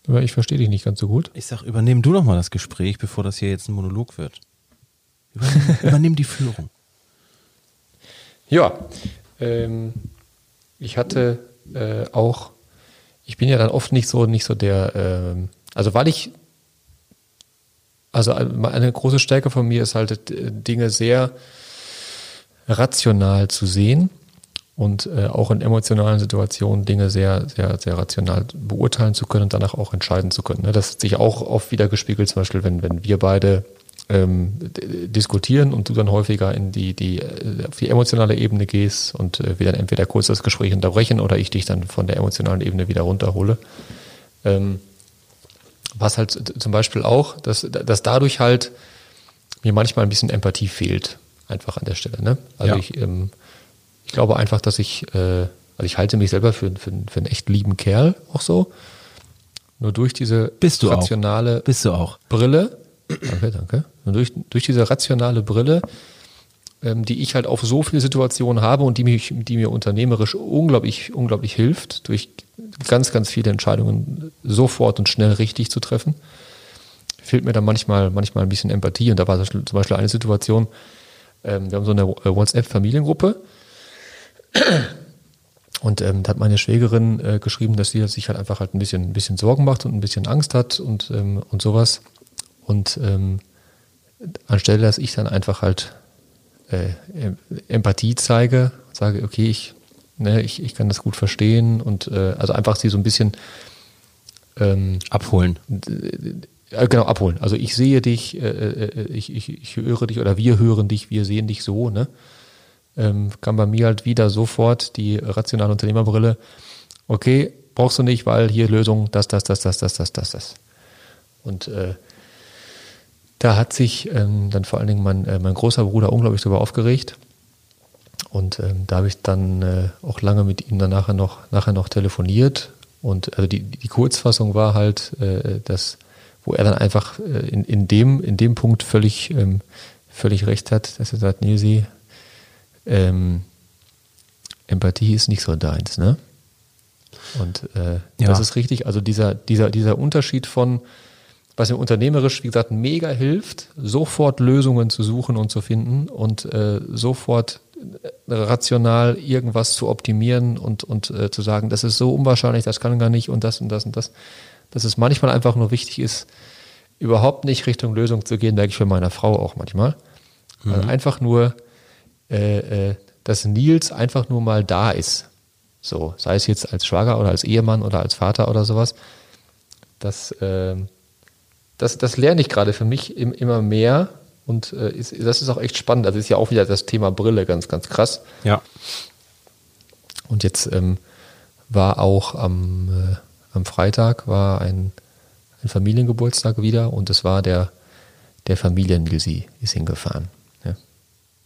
Aber ich verstehe dich nicht ganz so gut. Ich sag, übernimm du doch mal das Gespräch, bevor das hier jetzt ein Monolog wird. Übernimm, <laughs> übernimm die Führung. Ja, ähm, ich hatte äh, auch, ich bin ja dann oft nicht so, nicht so der, äh, also weil ich, also eine große Stärke von mir ist halt, äh, Dinge sehr rational zu sehen und äh, auch in emotionalen Situationen Dinge sehr, sehr, sehr rational beurteilen zu können und danach auch entscheiden zu können. Ne? Das hat sich auch oft wieder gespiegelt, zum Beispiel, wenn, wenn wir beide ähm, diskutieren und du dann häufiger in die, die, äh, auf die emotionale Ebene gehst und äh, wir dann entweder kurz das Gespräch unterbrechen oder ich dich dann von der emotionalen Ebene wieder runterhole. Ähm, was halt zum Beispiel auch, dass, dass dadurch halt mir manchmal ein bisschen Empathie fehlt, einfach an der Stelle. Ne? Also ja. ich, ähm, ich glaube einfach, dass ich, äh, also ich halte mich selber für, für, für einen echt lieben Kerl auch so. nur durch diese Bist du auch. rationale Bist du auch. Brille, <clears throat> danke, danke, nur durch, durch diese rationale Brille, die ich halt auf so viele Situationen habe und die, mich, die mir unternehmerisch unglaublich, unglaublich hilft, durch ganz, ganz viele Entscheidungen sofort und schnell richtig zu treffen, fehlt mir dann manchmal, manchmal ein bisschen Empathie. Und da war zum Beispiel eine Situation, ähm, wir haben so eine WhatsApp-Familiengruppe und ähm, da hat meine Schwägerin äh, geschrieben, dass sie sich halt einfach halt ein bisschen, ein bisschen Sorgen macht und ein bisschen Angst hat und, ähm, und sowas. Und ähm, anstelle, dass ich dann einfach halt äh, Empathie zeige und sage, okay, ich, ne, ich, ich kann das gut verstehen und äh, also einfach sie so ein bisschen ähm, abholen. Äh, genau, abholen. Also ich sehe dich, äh, äh, ich, ich, ich höre dich oder wir hören dich, wir sehen dich so, ne? ähm, kam bei mir halt wieder sofort die rationale Unternehmerbrille. Okay, brauchst du nicht, weil hier Lösung, das, das, das, das, das, das, das, das. Und äh, da hat sich ähm, dann vor allen Dingen mein, äh, mein großer Bruder unglaublich darüber aufgeregt. Und ähm, da habe ich dann äh, auch lange mit ihm dann nachher noch, nachher noch telefoniert. Und also die, die Kurzfassung war halt, äh, dass, wo er dann einfach äh, in, in, dem, in dem Punkt völlig, ähm, völlig recht hat, dass er sagt, Nilsi, ähm, Empathie ist nicht so deins, ne? Und äh, ja. das ist richtig. Also dieser, dieser, dieser Unterschied von, was mir unternehmerisch, wie gesagt, mega hilft, sofort Lösungen zu suchen und zu finden und äh, sofort äh, rational irgendwas zu optimieren und, und äh, zu sagen, das ist so unwahrscheinlich, das kann gar nicht und das und das und das. Dass es manchmal einfach nur wichtig ist, überhaupt nicht Richtung Lösung zu gehen, merke ich für meine Frau auch manchmal. Mhm. Also einfach nur äh, äh, dass Nils einfach nur mal da ist. So, sei es jetzt als Schwager oder als Ehemann oder als Vater oder sowas. Das, äh, das, das lerne ich gerade für mich im, immer mehr und äh, ist, das ist auch echt spannend. Also ist ja auch wieder das Thema Brille ganz, ganz krass. Ja. Und jetzt ähm, war auch am, äh, am Freitag war ein, ein Familiengeburtstag wieder und es war der, der Familien-Lisi ist hingefahren.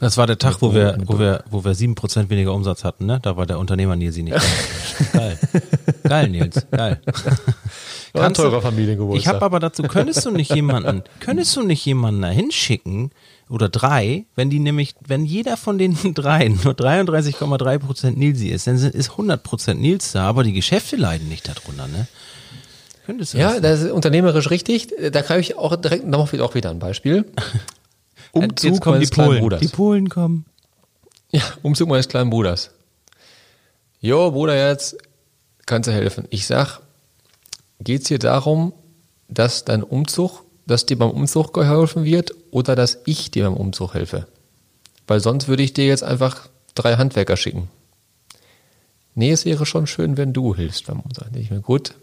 Das war der Tag, wo wir, wo wir, wo wir sieben Prozent weniger Umsatz hatten, ne? Da war der Unternehmer Nils nicht. <laughs> Geil. Geil, Nils. Geil. <laughs> War ein teurer Familiengeburtstag. Ich habe aber dazu, könntest du nicht jemanden, <laughs> könntest du nicht jemanden da hinschicken oder drei, wenn die nämlich, wenn jeder von den <laughs> dreien nur 33,3 Prozent Nilsi ist, dann ist 100 Prozent Nils da, aber die Geschäfte leiden nicht darunter, ne? Könntest du ja, das, das ist unternehmerisch richtig. Da kann ich auch direkt noch wieder ein Beispiel. <laughs> Umzug Jetzt kommen die Polen. Bruders. Die Polen kommen. Ja, Umzug meines kleinen Bruders. Jo, Bruder, jetzt kannst du helfen. Ich sag, geht's hier darum, dass dein Umzug, dass dir beim Umzug geholfen wird oder dass ich dir beim Umzug helfe? Weil sonst würde ich dir jetzt einfach drei Handwerker schicken. Nee, es wäre schon schön, wenn du hilfst beim Umzug. Ich mir gut.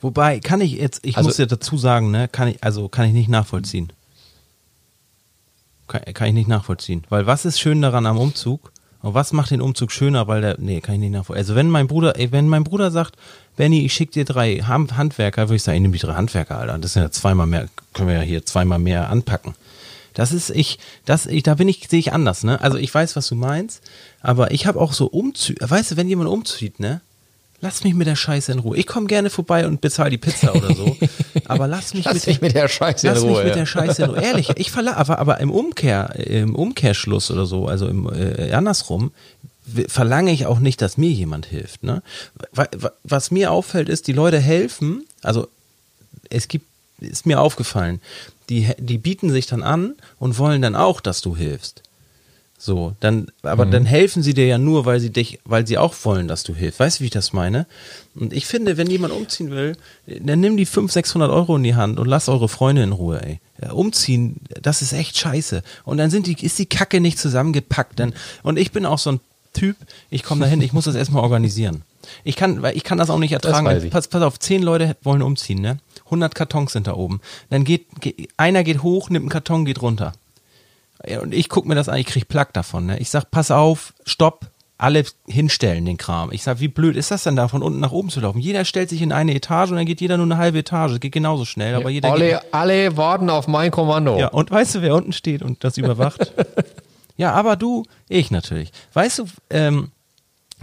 Wobei, kann ich jetzt, ich also, muss dir dazu sagen, ne, kann ich, also kann ich nicht nachvollziehen. Kann, kann ich nicht nachvollziehen. Weil was ist schön daran am Umzug? Und was macht den Umzug schöner? Weil der, nee, kann ich nicht nachvollziehen. Also wenn mein Bruder, ey, wenn mein Bruder sagt, Benny, ich schick dir drei Handwerker, würde ich sagen, ich nehme die drei Handwerker, Alter. Das sind ja zweimal mehr, können wir ja hier zweimal mehr anpacken. Das ist ich, das ich, da bin ich, sehe ich anders, ne? Also ich weiß, was du meinst, aber ich habe auch so Umzüge, weißt du, wenn jemand umzieht, ne? Lass mich mit der Scheiße in Ruhe. Ich komme gerne vorbei und bezahle die Pizza oder so. <laughs> Aber lass mich, lass mit, mich mit der Scheiße in Ruhe. Lass mich mit der Scheiße in Ruhe. Ehrlich, ich verlange, aber, aber im Umkehr, im Umkehrschluss oder so, also im, äh, andersrum, verlange ich auch nicht, dass mir jemand hilft. Ne? Was mir auffällt, ist, die Leute helfen, also es gibt, ist mir aufgefallen, die, die bieten sich dann an und wollen dann auch, dass du hilfst. So, dann, aber mhm. dann helfen sie dir ja nur, weil sie dich, weil sie auch wollen, dass du hilfst. Weißt du, wie ich das meine? Und ich finde, wenn jemand umziehen will, dann nimm die 500, 600 Euro in die Hand und lass eure Freunde in Ruhe, ey. Umziehen, das ist echt scheiße. Und dann sind die, ist die Kacke nicht zusammengepackt. Dann, und ich bin auch so ein Typ, ich komme dahin, ich muss das erstmal organisieren. Ich kann, weil ich kann das auch nicht ertragen. Pass, pass auf, zehn Leute wollen umziehen, ne? 100 Kartons sind da oben. Dann geht, geht einer geht hoch, nimmt einen Karton, geht runter. Und ich gucke mir das an, ich krieg Plack davon. Ne? Ich sag, pass auf, stopp, alle hinstellen den Kram. Ich sag, wie blöd ist das denn da, von unten nach oben zu laufen? Jeder stellt sich in eine Etage und dann geht jeder nur eine halbe Etage. Das geht genauso schnell, aber jeder alle, geht, alle warten auf mein Kommando. Ja, und weißt du, wer unten steht und das überwacht? <laughs> ja, aber du, ich natürlich. Weißt du, ähm,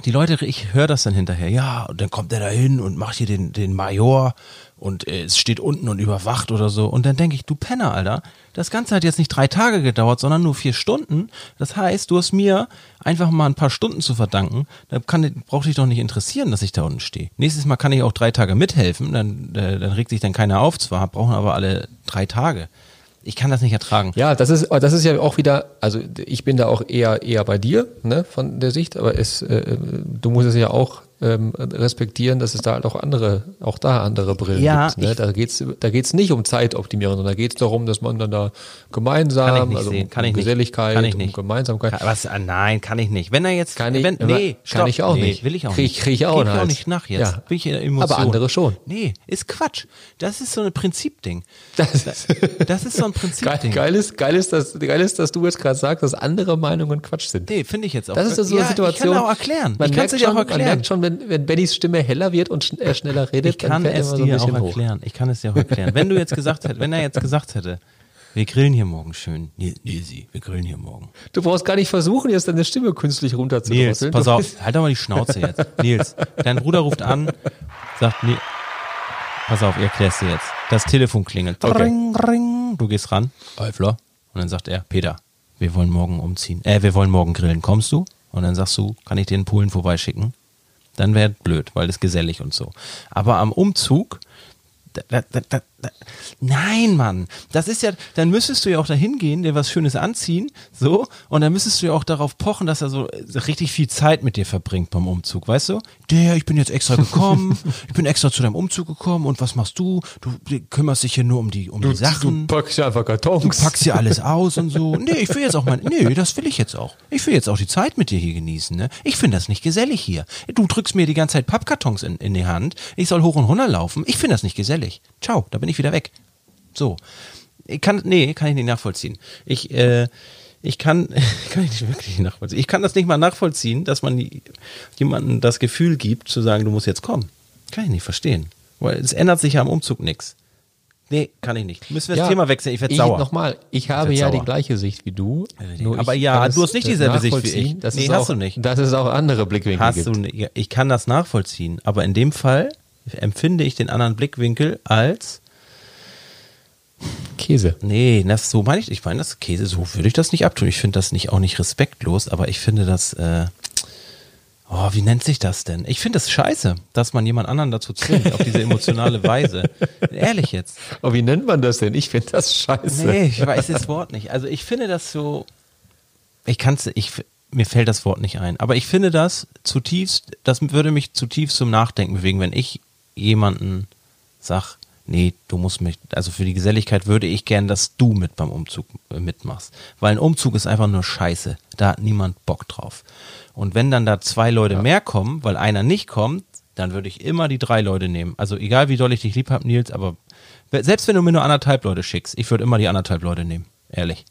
die Leute, ich höre das dann hinterher, ja, und dann kommt er da hin und macht hier den, den Major und äh, es steht unten und überwacht oder so. Und dann denke ich, du Penner, Alter, das Ganze hat jetzt nicht drei Tage gedauert, sondern nur vier Stunden. Das heißt, du hast mir einfach mal ein paar Stunden zu verdanken. Da kann, braucht dich doch nicht interessieren, dass ich da unten stehe. Nächstes Mal kann ich auch drei Tage mithelfen, dann, äh, dann regt sich dann keiner auf zwar, brauchen aber alle drei Tage. Ich kann das nicht ertragen. Ja, das ist, das ist ja auch wieder, also ich bin da auch eher, eher bei dir, ne, von der Sicht, aber es, äh, du musst es ja auch ähm, respektieren, dass es da halt auch andere, auch da andere Brillen Ja, gibt. Ne? ich- Da geht's, da geht's nicht um Zeitoptimierung, sondern da geht's darum, dass man dann da gemeinsam, Kann ich also um, kann ich um. Geselligkeit, Kann ich um Gemeinsamkeit. Kann, was? Ah, Nein, kann ich nicht. Wenn er jetzt, Kann ich- wenn, nee, kann stopp. ich auch nee, nicht. Will ich auch Krieg- nicht. krieg ich auch einen mir auch nicht nach jetzt. Ja. Bin ich in Emotionen. Aber andere schon. Nee, ist Quatsch. Das ist so ein Prinzipding. <laughs> Das ist, Das ist so ein geil, Prinzipding. geil, ist, geil, ist, dass, geil ist, dass du jetzt gerade sagst, dass andere Meinungen Quatsch sind. Nee, finde ich jetzt auch. Das ist so eine ja, Situation. Ich kann auch erklären. Man ich kann es dir auch Man erklären. merkt schon, wenn, wenn Bennys Stimme heller wird und schn er schneller redet, Ich kann dann er es immer so ein dir auch bisschen hoch. erklären. Ich kann es dir auch erklären. Wenn du jetzt gesagt hättest, wenn er jetzt gesagt hätte, wir grillen hier morgen schön. Nee, sie, wir grillen hier morgen. Du brauchst gar nicht versuchen, jetzt deine Stimme künstlich Nils, runterzudrosseln. pass Du auf, halt doch mal die Schnauze jetzt. <laughs> Nils, dein Bruder ruft an, sagt, nee, pass auf, ich erklär's dir jetzt. Das Telefon klingelt. Okay. Ring, ring. Du gehst ran, Eifler. Und dann sagt er, Peter, wir wollen morgen umziehen. Äh, wir wollen morgen grillen. Kommst du? Und dann sagst du, kann ich dir in Polen vorbeischicken? Dann wäre blöd, weil das gesellig und so. Aber am Umzug, da, da, da, nein, Mann, das ist ja, dann müsstest du ja auch dahin gehen, dir was Schönes anziehen, so, und dann müsstest du ja auch darauf pochen, dass er so äh, richtig viel Zeit mit dir verbringt beim Umzug, weißt du? Der, ich bin jetzt extra gekommen, <laughs> ich bin extra zu deinem Umzug gekommen und was machst du? Du kümmerst dich hier nur um die, um die Sachen. Du packst ja einfach Kartons. Du packst hier alles aus und so. Nee, ich will jetzt auch mal. Nee, das will ich jetzt auch. Ich will jetzt auch die Zeit mit dir hier genießen. Ne? Ich finde das nicht gesellig hier. Du drückst mir die ganze Zeit Pappkartons in, in die Hand. Ich soll hoch und runter laufen. Ich finde das nicht gesellig. Ciao, da bin ich wieder weg. So. Ich kann, nee, kann ich nicht nachvollziehen. Ich, äh, ich kann, <laughs> kann ich nicht wirklich nachvollziehen. Ich kann das nicht mal nachvollziehen, dass man die- jemandem das Gefühl gibt, zu sagen, du musst jetzt kommen. Kann ich nicht verstehen. Weil es ändert sich ja am Umzug nichts. Nee, kann ich nicht. Müssen wir das Thema wechseln? Ich werde sauer. Nochmal, ich habe werd ja sauer. die gleiche Sicht wie du. Aber ich ja, du hast nicht dieselbe Sicht wie ich. Dass Nee, hast auch, du nicht. Dass es auch andere Blickwinkel Hast gibt. du nicht. Ich kann das nachvollziehen, aber in dem Fall empfinde ich den anderen Blickwinkel als Käse. nee, das so meine ich, ich meine das Käse, so würde ich das nicht abtun. Ich finde das nicht auch nicht respektlos, aber ich finde das äh, Oh, wie nennt sich das denn? Ich finde das scheiße, dass man jemand anderen dazu zwingt, auf diese emotionale <laughs> Weise. Ehrlich jetzt. Aber wie nennt man das denn? Ich finde das scheiße. Nee, ich weiß das Wort nicht. Also ich finde das so, ich kann's, ich, mir fällt das Wort nicht ein, aber ich finde das zutiefst, das würde mich zutiefst zum Nachdenken bewegen, wenn ich jemanden sag, nee, du musst mich, also für die Geselligkeit würde ich gern, dass du mit beim Umzug äh, mitmachst. Weil ein Umzug ist einfach nur Scheiße. Da hat niemand Bock drauf. Und wenn dann da zwei Leute mehr kommen, weil einer nicht kommt, dann würde ich immer die drei Leute nehmen. Also egal wie doll ich dich lieb hab, Nils, aber selbst wenn du mir nur anderthalb Leute schickst, ich würde immer die anderthalb Leute nehmen. Ehrlich.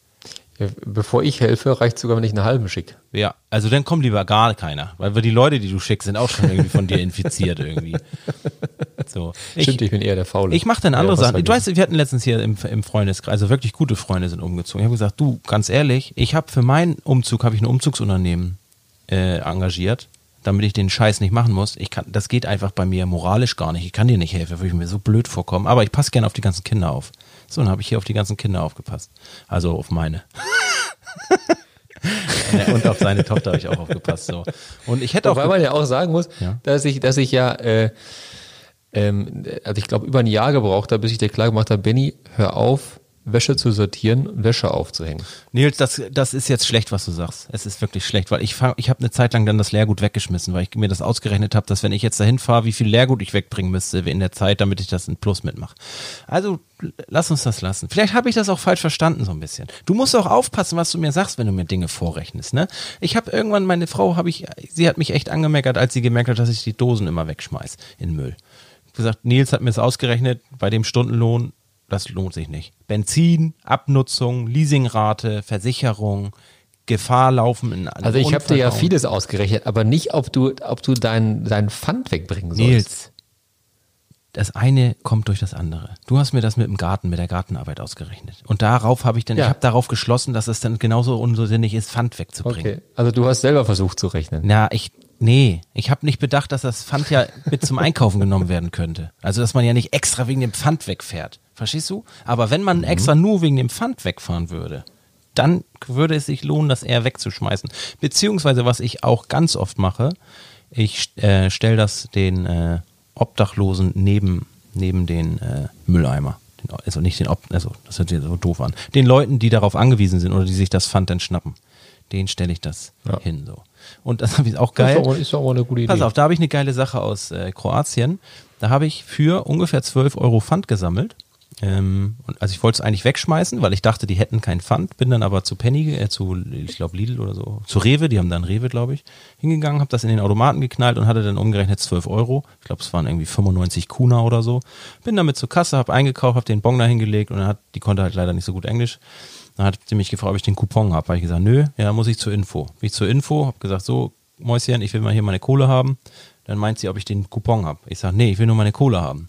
Ja, bevor ich helfe, reicht sogar, wenn ich einen halben schicke. Ja, also dann kommt lieber gar keiner, weil wir die Leute, die du schickst, sind auch schon irgendwie von dir infiziert irgendwie. <laughs> So. Ich, Stimmt, ich bin eher der Faule. ich mache dann andere Ja, Sachen. Du weißt, wir hatten letztens hier im, im Freundeskreis, also wirklich gute Freunde sind umgezogen. Ich habe gesagt, du, ganz ehrlich, ich habe für meinen Umzug habe ich ein Umzugsunternehmen äh, engagiert, damit ich den Scheiß nicht machen muss. Ich kann, das geht einfach bei mir moralisch gar nicht. Ich kann dir nicht helfen, würde ich mir so blöd vorkommen. Aber ich passe gerne auf die ganzen Kinder auf. So, dann habe ich hier auf die ganzen Kinder aufgepasst. Also auf meine. <laughs> Und auf seine Tochter habe ich auch aufgepasst. So. Und ich hätte auch. Wobei man ja auch sagen muss, Ja. dass ich, dass ich ja, äh, ähm, also ich glaube, über ein Jahr gebraucht habe, bis ich dir klar gemacht habe, Benny, hör auf, Wäsche zu sortieren Wäsche aufzuhängen. Nils, das, das ist jetzt schlecht, was du sagst. Es ist wirklich schlecht, weil ich ich habe eine Zeit lang dann das Leergut weggeschmissen, weil ich mir das ausgerechnet habe, dass wenn ich jetzt dahin fahre, wie viel Leergut ich wegbringen müsste in der Zeit, damit ich das in Plus mitmache. Also lass uns das lassen. Vielleicht habe ich das auch falsch verstanden so ein bisschen. Du musst auch aufpassen, was du mir sagst, wenn du mir Dinge vorrechnest. Ne? Ich habe irgendwann meine Frau, habe ich, sie hat mich echt angemeckert, als sie gemerkt hat, dass ich die Dosen immer wegschmeiß in Müll. gesagt, Nils hat mir das ausgerechnet, bei dem Stundenlohn, das lohnt sich nicht. Benzin, Abnutzung, Leasingrate, Versicherung, Gefahr laufen in einem Also ich habe dir ja vieles ausgerechnet, aber nicht, ob du, ob du dein, dein Pfand wegbringen sollst. Nils, das eine kommt durch das andere. Du hast mir das mit dem Garten, mit der Gartenarbeit ausgerechnet. Und darauf habe ich dann, Ja. ich habe darauf geschlossen, dass es dann genauso unsinnig ist, Pfand wegzubringen. Okay, also du hast selber versucht zu rechnen. Na, ich, Nee, ich habe nicht bedacht, dass das Pfand ja mit zum Einkaufen genommen werden könnte. Also, dass man ja nicht extra wegen dem Pfand wegfährt. Verstehst du? Aber wenn man extra nur wegen dem Pfand wegfahren würde, dann würde es sich lohnen, das eher wegzuschmeißen. Beziehungsweise, was ich auch ganz oft mache, ich äh, stelle das den äh, Obdachlosen neben, neben den äh, Mülleimer. Den, also nicht den Ob also das hört sich so doof an. Den Leuten, die darauf angewiesen sind oder die sich das Pfand dann schnappen. Den stelle ich das Ja. hin so. Und das habe ich auch geil. Ist doch, ist doch auch eine gute Idee. Pass auf, da habe ich eine geile Sache aus äh, Kroatien. Da habe ich für ungefähr 12 Euro Pfand gesammelt. Ähm, also ich wollte es eigentlich wegschmeißen, weil ich dachte, die hätten kein Pfand. Bin dann aber zu Penny, äh, zu, ich glaube Lidl oder so, zu Rewe, die haben dann Rewe, glaube ich, hingegangen, habe das in den Automaten geknallt und hatte dann umgerechnet 12 Euro. Ich glaube, es waren irgendwie 95 Kuna oder so. Bin damit zur Kasse, habe eingekauft, habe den Bon da hingelegt und dann hat, die konnte halt leider nicht so gut Englisch. Dann hat sie mich gefragt, ob ich den Coupon habe. Habe ich gesagt, nö, ja, muss ich zur Info. Bin ich zur Info, habe gesagt, so, Mäuschen, ich will mal hier meine Kohle haben. Dann meint sie, ob ich den Coupon habe. Ich sage, nee, ich will nur meine Kohle haben.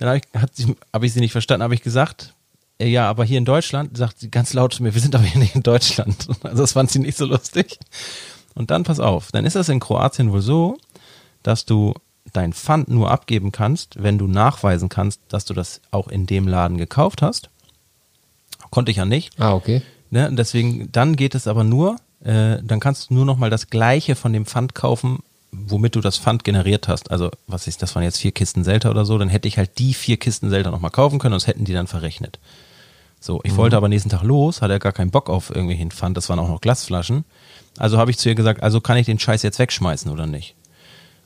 Dann habe ich, hat sie- hab ich sie nicht verstanden, habe ich gesagt, äh, ja, aber hier in Deutschland, sagt sie ganz laut zu mir, wir sind aber hier nicht in Deutschland. <laughs> Also das fand sie nicht so lustig. Und dann pass auf, dann ist das in Kroatien wohl so, dass du dein Pfand nur abgeben kannst, wenn du nachweisen kannst, dass du das auch in dem Laden gekauft hast. Konnte ich ja nicht. ah, okay. Ne? Und deswegen, dann geht es aber nur, äh, dann kannst du nur noch mal das Gleiche von dem Pfand kaufen, womit du das Pfand generiert hast. Also, was ist, das waren jetzt vier Kisten Selter oder so, dann hätte ich halt die vier Kisten Selter noch mal kaufen können und das hätten die dann verrechnet. So, ich wollte aber nächsten Tag los, hatte ja gar keinen Bock auf irgendwelchen Pfand, das waren auch noch Glasflaschen. Also habe ich zu ihr gesagt, also kann ich den Scheiß jetzt wegschmeißen oder nicht?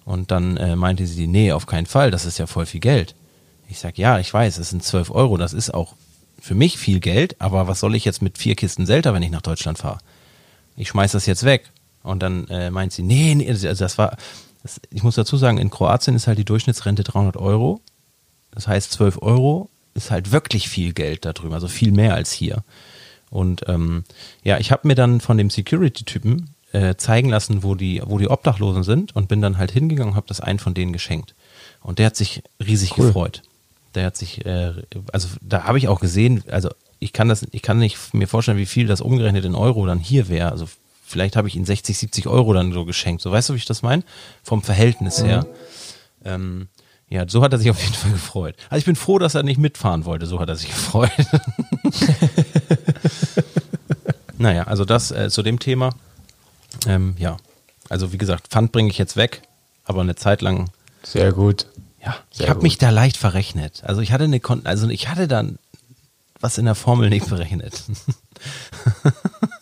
Und dann äh, meinte sie, nee, auf keinen Fall, das ist ja voll viel Geld. Ich sag, ja, ich weiß, es sind 12 Euro, das ist auch für mich viel Geld, aber was soll ich jetzt mit vier Kisten Selter, wenn ich nach Deutschland fahre? Ich schmeiß das jetzt weg. Und dann äh, meint sie, nee, nee, also das war, das, ich muss dazu sagen, in Kroatien ist halt die Durchschnittsrente 300 Euro. Das heißt, 12 Euro ist halt wirklich viel Geld da drüben, also viel mehr als hier. Und ähm, ja, ich habe mir dann von dem Security-Typen äh, zeigen lassen, wo die, wo die Obdachlosen sind und bin dann halt hingegangen und habe das einen von denen geschenkt. Und der hat sich riesig Cool. gefreut. Der hat sich, äh, also da habe ich auch gesehen, also ich kann das, ich kann nicht mir vorstellen, wie viel das umgerechnet in Euro dann hier wäre. Also vielleicht habe ich ihn 60, 70 Euro dann so geschenkt. So weißt du, wie ich das meine? Vom Verhältnis her. Ähm, ja, so hat er sich auf jeden Fall gefreut. Also ich bin froh, dass er nicht mitfahren wollte. So hat er sich <laughs> gefreut. naja, also das äh, zu dem Thema. Ähm, ja, also wie gesagt, Pfand bringe ich jetzt weg, aber eine Zeit lang, Sehr gut. ja, ich Sehr habe gut. mich da leicht verrechnet. Also ich hatte eine, Kon also ich hatte dann was in der Formel nicht berechnet. <laughs>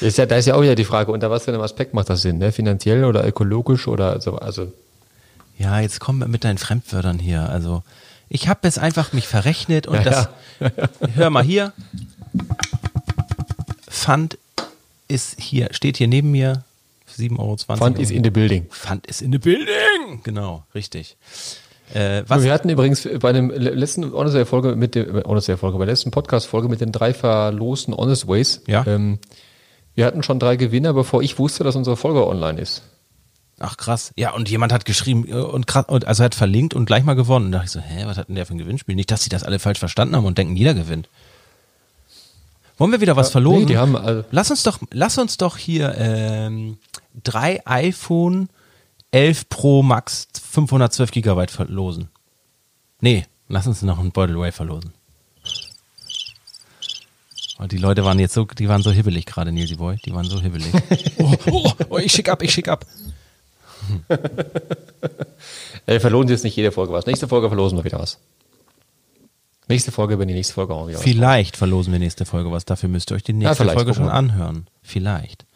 Ist ja, da ist ja auch wieder die Frage, unter was für einem Aspekt macht das Sinn, ne? Finanziell oder ökologisch oder so, also. Ja, jetzt komm mit deinen Fremdwörtern hier. Also ich habe es einfach mich verrechnet und Ja, das. <laughs> Hör mal hier. Pfand ist hier, steht hier neben mir. 7,20 Euro. Fund is in the building. Pfand ist in the building. Genau, richtig. Äh? Wir hatten übrigens bei dem letzten Honest Folge mit dem Honest Folge, bei der letzten Podcast Folge mit den drei verlosten Honest Ways. Ja. Ähm, wir hatten schon drei Gewinner, bevor ich wusste, dass unsere Folge online ist. Ach krass. Ja, und jemand hat geschrieben äh, und krass, also hat verlinkt und gleich mal gewonnen. Und da dachte ich so, hä, was hat denn der für ein Gewinnspiel? Nicht, dass sie das alle falsch verstanden haben und denken, jeder gewinnt. Wollen wir wieder was verlosen? nee, die haben, also- lass uns doch, lass uns doch hier ähm, drei iPhone 11 Pro Max 512 Gigabyte verlosen. Nee, lass uns noch einen Beutel Way verlosen. Und die Leute waren jetzt so, die waren so hibbelig gerade, Nilsi Boy. Die waren so hibbelig. <laughs> oh, oh, oh, ich schick ab, ich schick ab. <laughs> Äh, verlosen jetzt nicht jede Folge was. Nächste Folge verlosen wir wieder was. Nächste Folge, wenn die nächste Folge auch wieder was. Vielleicht verlosen wir nächste Folge was. Dafür müsst ihr euch die nächste vielleicht, Folge schon wir. anhören. Vielleicht.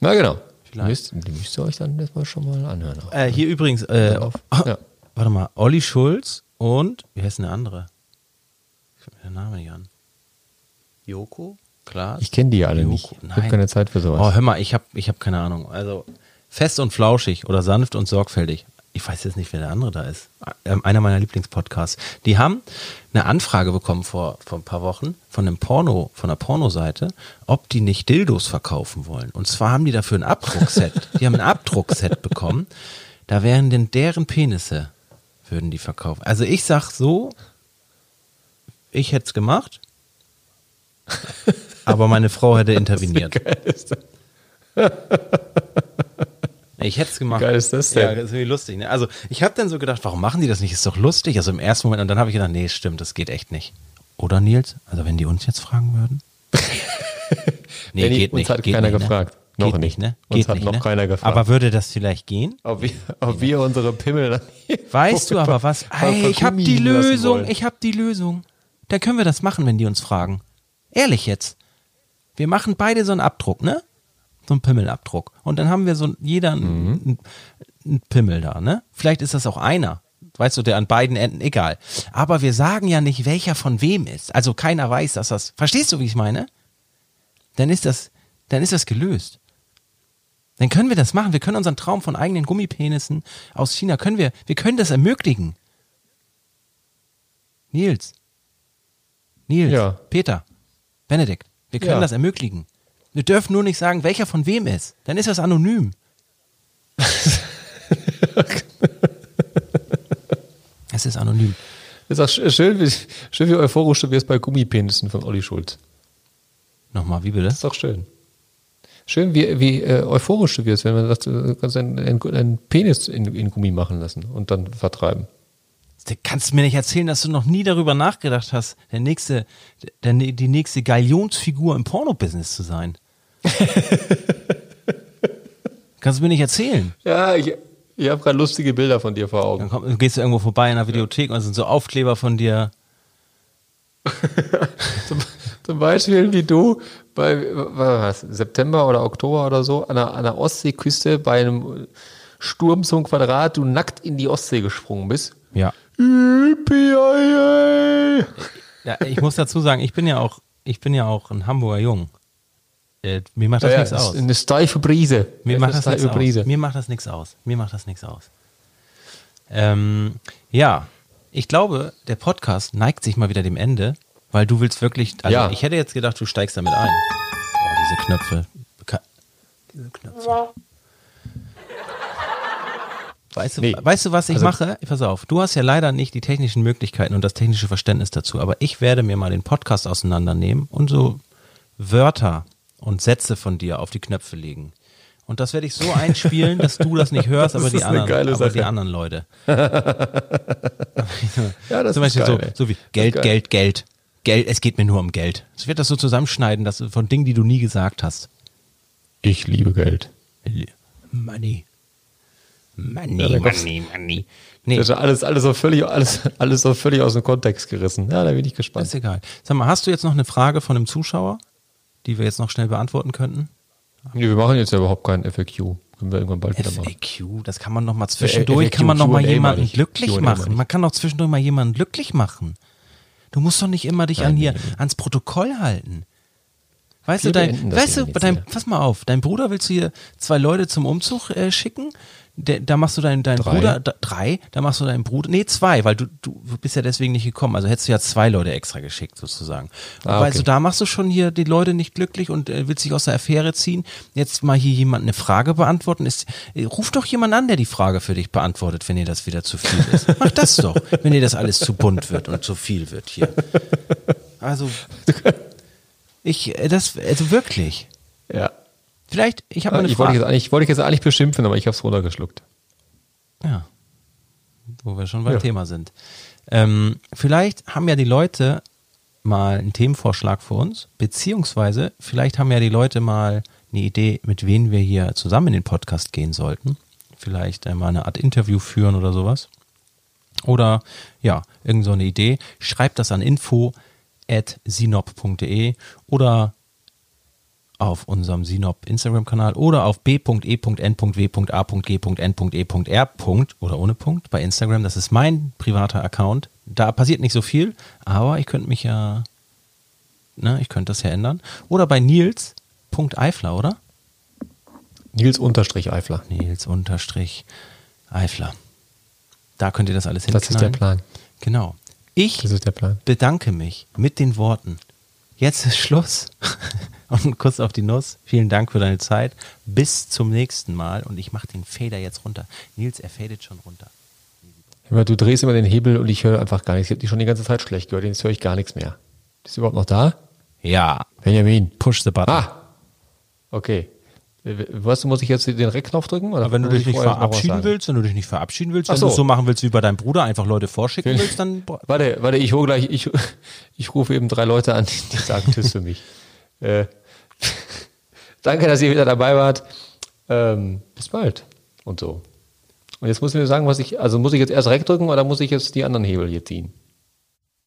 Na genau. Vielleicht. Müsst, die müsst ihr euch dann erstmal schon mal anhören. auch. Äh, hier übrigens, äh, Darauf. Ja. warte mal, Olli Schulz und, wie heißt denn der andere? Ich mir der Name nicht an. Joko? Klar. Ich kenne die alle Joko. nicht. Ich habe keine Zeit für sowas. Oh, hör mal, ich habe ich hab keine Ahnung. Also fest und flauschig oder sanft und sorgfältig. Ich weiß jetzt nicht, wer der andere da ist. Ähm, einer meiner Lieblingspodcasts. Die haben eine Anfrage bekommen vor, vor ein paar Wochen von einem Porno, von einer Pornoseite, ob die nicht Dildos verkaufen wollen. Und zwar haben die dafür ein Abdruckset. die haben ein Abdruckset bekommen. Da wären denn deren Penisse, würden die verkaufen. Also ich sag so, ich hätte es gemacht, <laughs> aber meine Frau hätte interveniert. Geil ist das. <laughs> Ich hätte es gemacht. Wie geil ist das denn? Ja, das ist irgendwie lustig. Ne? Also ich habe dann so gedacht, warum machen die das nicht? Ist doch lustig. Also im ersten Moment und dann habe ich gedacht, nee, stimmt, das geht echt nicht. Oder Nils? Also wenn die uns jetzt fragen würden? <laughs> nee, Benni, geht uns nicht. hat geht keiner nicht, gefragt. Ne? Noch geht nicht. ne? Uns Geht hat nicht, noch ne? keiner gefragt. Aber würde das vielleicht gehen? Ob wir, ob wir unsere Pimmel dann Weißt du aber was? Ey, ich habe die Lösung. Ich habe die Lösung. Da können wir das machen, wenn die uns fragen. Ehrlich jetzt. Wir machen beide so einen Abdruck, ne? So einen Pimmelabdruck. Und dann haben wir so jeder einen, einen Pimmel da, ne? Vielleicht ist das auch einer. Weißt du, der an beiden Enden, egal. Aber wir sagen ja nicht, welcher von wem ist. Also keiner weiß, dass das. Verstehst du, wie ich meine? Dann ist das, dann ist das gelöst. Dann können wir das machen. Wir können unseren Traum von eigenen Gummipenissen aus China, können wir, wir können das ermöglichen. Nils. Nils. Ja. Peter. Benedikt. Wir können Ja. das ermöglichen. Wir dürfen nur nicht sagen, welcher von wem ist. Dann ist das anonym. <laughs> es ist anonym. Ist auch sch- schön, wie, schön, wie euphorisch du wirst bei Gummipenissen von Olli Schulz. Nochmal, wie bitte? Das ist doch schön. Schön, wie, wie äh, euphorisch du wirst, wenn man sagt, du kannst einen, einen, einen Penis in, in Gummi machen lassen und dann vertreiben. Du kannst mir nicht erzählen, dass du noch nie darüber nachgedacht hast, der nächste, der, die nächste Galionsfigur im Porno-Business zu sein. <laughs> kannst du mir nicht erzählen. Ja, ich, ich habe gerade lustige Bilder von dir vor Augen. Dann komm, gehst du irgendwo vorbei in einer Videothek und es sind so Aufkleber von dir. <laughs> Zum, zum Beispiel wie du bei was, September oder Oktober oder so an der, an der Ostseeküste bei einem Sturm zum Quadrat du nackt in die Ostsee gesprungen bist. Ja. Yippie-yay! ja. Ich muss dazu sagen, ich bin ja auch, ich bin ja auch ein Hamburger Jung. Äh, mir macht das Ja, nichts aus. Eine steife Brise. Mir macht eine das nichts steife Brise. aus. Mir macht das nichts aus. Mir macht das nichts aus. Ähm, ja, ich glaube, der Podcast neigt sich mal wieder dem Ende, weil du willst wirklich. Also Ja. ich hätte jetzt gedacht, du steigst damit ein. Oh, diese Knöpfe. Diese Knöpfe. Weißt du, Nee. weißt du, was ich Also- mache? Pass auf, du hast ja leider nicht die technischen Möglichkeiten und das technische Verständnis dazu, aber ich werde mir mal den Podcast auseinandernehmen und so Wörter und Sätze von dir auf die Knöpfe legen. Und das werde ich so <laughs> einspielen, dass du das nicht hörst, Das aber, die ist eine anderen, geile aber die Sache. anderen Leute. <laughs> Ja, das Zum ist Beispiel geil, so, so wie Das ist Geld. Geld, Geld. Geld, es geht mir nur um Geld. Ich werde das so zusammenschneiden, dass du von Dingen, die du nie gesagt hast. Ich liebe Geld. Money. Money, Ja, money, money. Nee, Das ist alles, alles, so völlig, alles, alles so völlig aus dem Kontext gerissen. Ja, da bin ich gespannt. ist egal. Sag mal, hast du jetzt noch eine Frage von einem Zuschauer, die wir jetzt noch schnell beantworten könnten? Nee, wir machen jetzt ja überhaupt keinen FAQ. Können wir irgendwann bald wieder machen. FAQ, das kann man noch mal zwischendurch, FAQ, kann man noch mal jemanden ich. glücklich Q&A machen. Man kann doch zwischendurch mal jemanden glücklich machen. Du musst doch nicht immer dich an hier ans Protokoll halten. Weißt Wir du, dein, weißt du, dein, pass mal auf, dein Bruder willst du hier zwei Leute zum Umzug äh, schicken? Der, da machst du deinen dein Drei. Bruder, da, drei, da machst du deinen Bruder, nee, zwei, weil du, du bist ja deswegen nicht gekommen. Also hättest du ja zwei Leute extra geschickt, sozusagen. Und Ah, okay. du, da machst du schon hier die Leute nicht glücklich und äh, willst dich aus der Affäre ziehen. Jetzt mal hier jemand eine Frage beantworten. Ist, äh, ruf doch jemand an, der die Frage für dich beantwortet, wenn dir das wieder zu viel ist. <laughs> Mach das doch, wenn dir das alles zu bunt wird und zu viel wird hier. Also, <laughs> ich, äh, das, also wirklich. Ja. Vielleicht, ich habe mal eine Ich wollte, Frage. jetzt eigentlich, wollte ich jetzt eigentlich beschimpfen, aber ich habe es runtergeschluckt. Ja. Wo wir schon beim Ja. Thema sind. Ähm, vielleicht haben ja die Leute mal einen Themenvorschlag für uns, beziehungsweise vielleicht haben ja die Leute mal eine Idee, mit wem wir hier zusammen in den Podcast gehen sollten. Vielleicht einmal eine Art Interview führen oder sowas. Oder ja, irgend so eine Idee. Schreibt das an info at sinop.de oder auf unserem Sinop Instagram-Kanal oder auf b.e.n.w.a.g.n.e.r. oder ohne Punkt bei Instagram. Das ist mein privater Account. Da passiert nicht so viel, aber ich könnte mich ja, ne, ich könnte das ja ändern. Oder bei Nils.eifler, oder? Nils unterstrich Eifler. Nils unterstrich Eifler. Da könnt ihr das alles Das ist der hinknallen. Plan. Genau. Ich Das ist der Plan. bedanke mich mit den Worten. Jetzt ist Schluss. <laughs> Und Kuss auf die Nuss. Vielen Dank für deine Zeit. Bis zum nächsten Mal. Und ich mache den Fader jetzt runter. Nils, er fadet schon runter. Du drehst immer den Hebel und ich höre einfach gar nichts. Ich habe die schon die ganze Zeit schlecht gehört. Jetzt höre ich gar nichts mehr. Bist du überhaupt noch da? Ja. Benjamin. Push the button. Ah! Okay. Was muss ich jetzt den Rec-Knopf drücken? Oder Aber wenn du dich ich nicht verabschieden willst, wenn du dich nicht verabschieden willst, wenn so. du es so machen willst wie bei deinem Bruder, einfach Leute vorschicken willst, dann Warte, warte, ich hole gleich, ich, <laughs> ich rufe eben drei Leute an, die sagen Tschüss für mich. <laughs> Äh, <laughs> danke, dass ihr wieder dabei wart. Ähm, bis bald. Und so. Und jetzt muss ich mir sagen, was ich, also muss ich jetzt erst Rec drücken oder muss ich jetzt die anderen Hebel hier ziehen?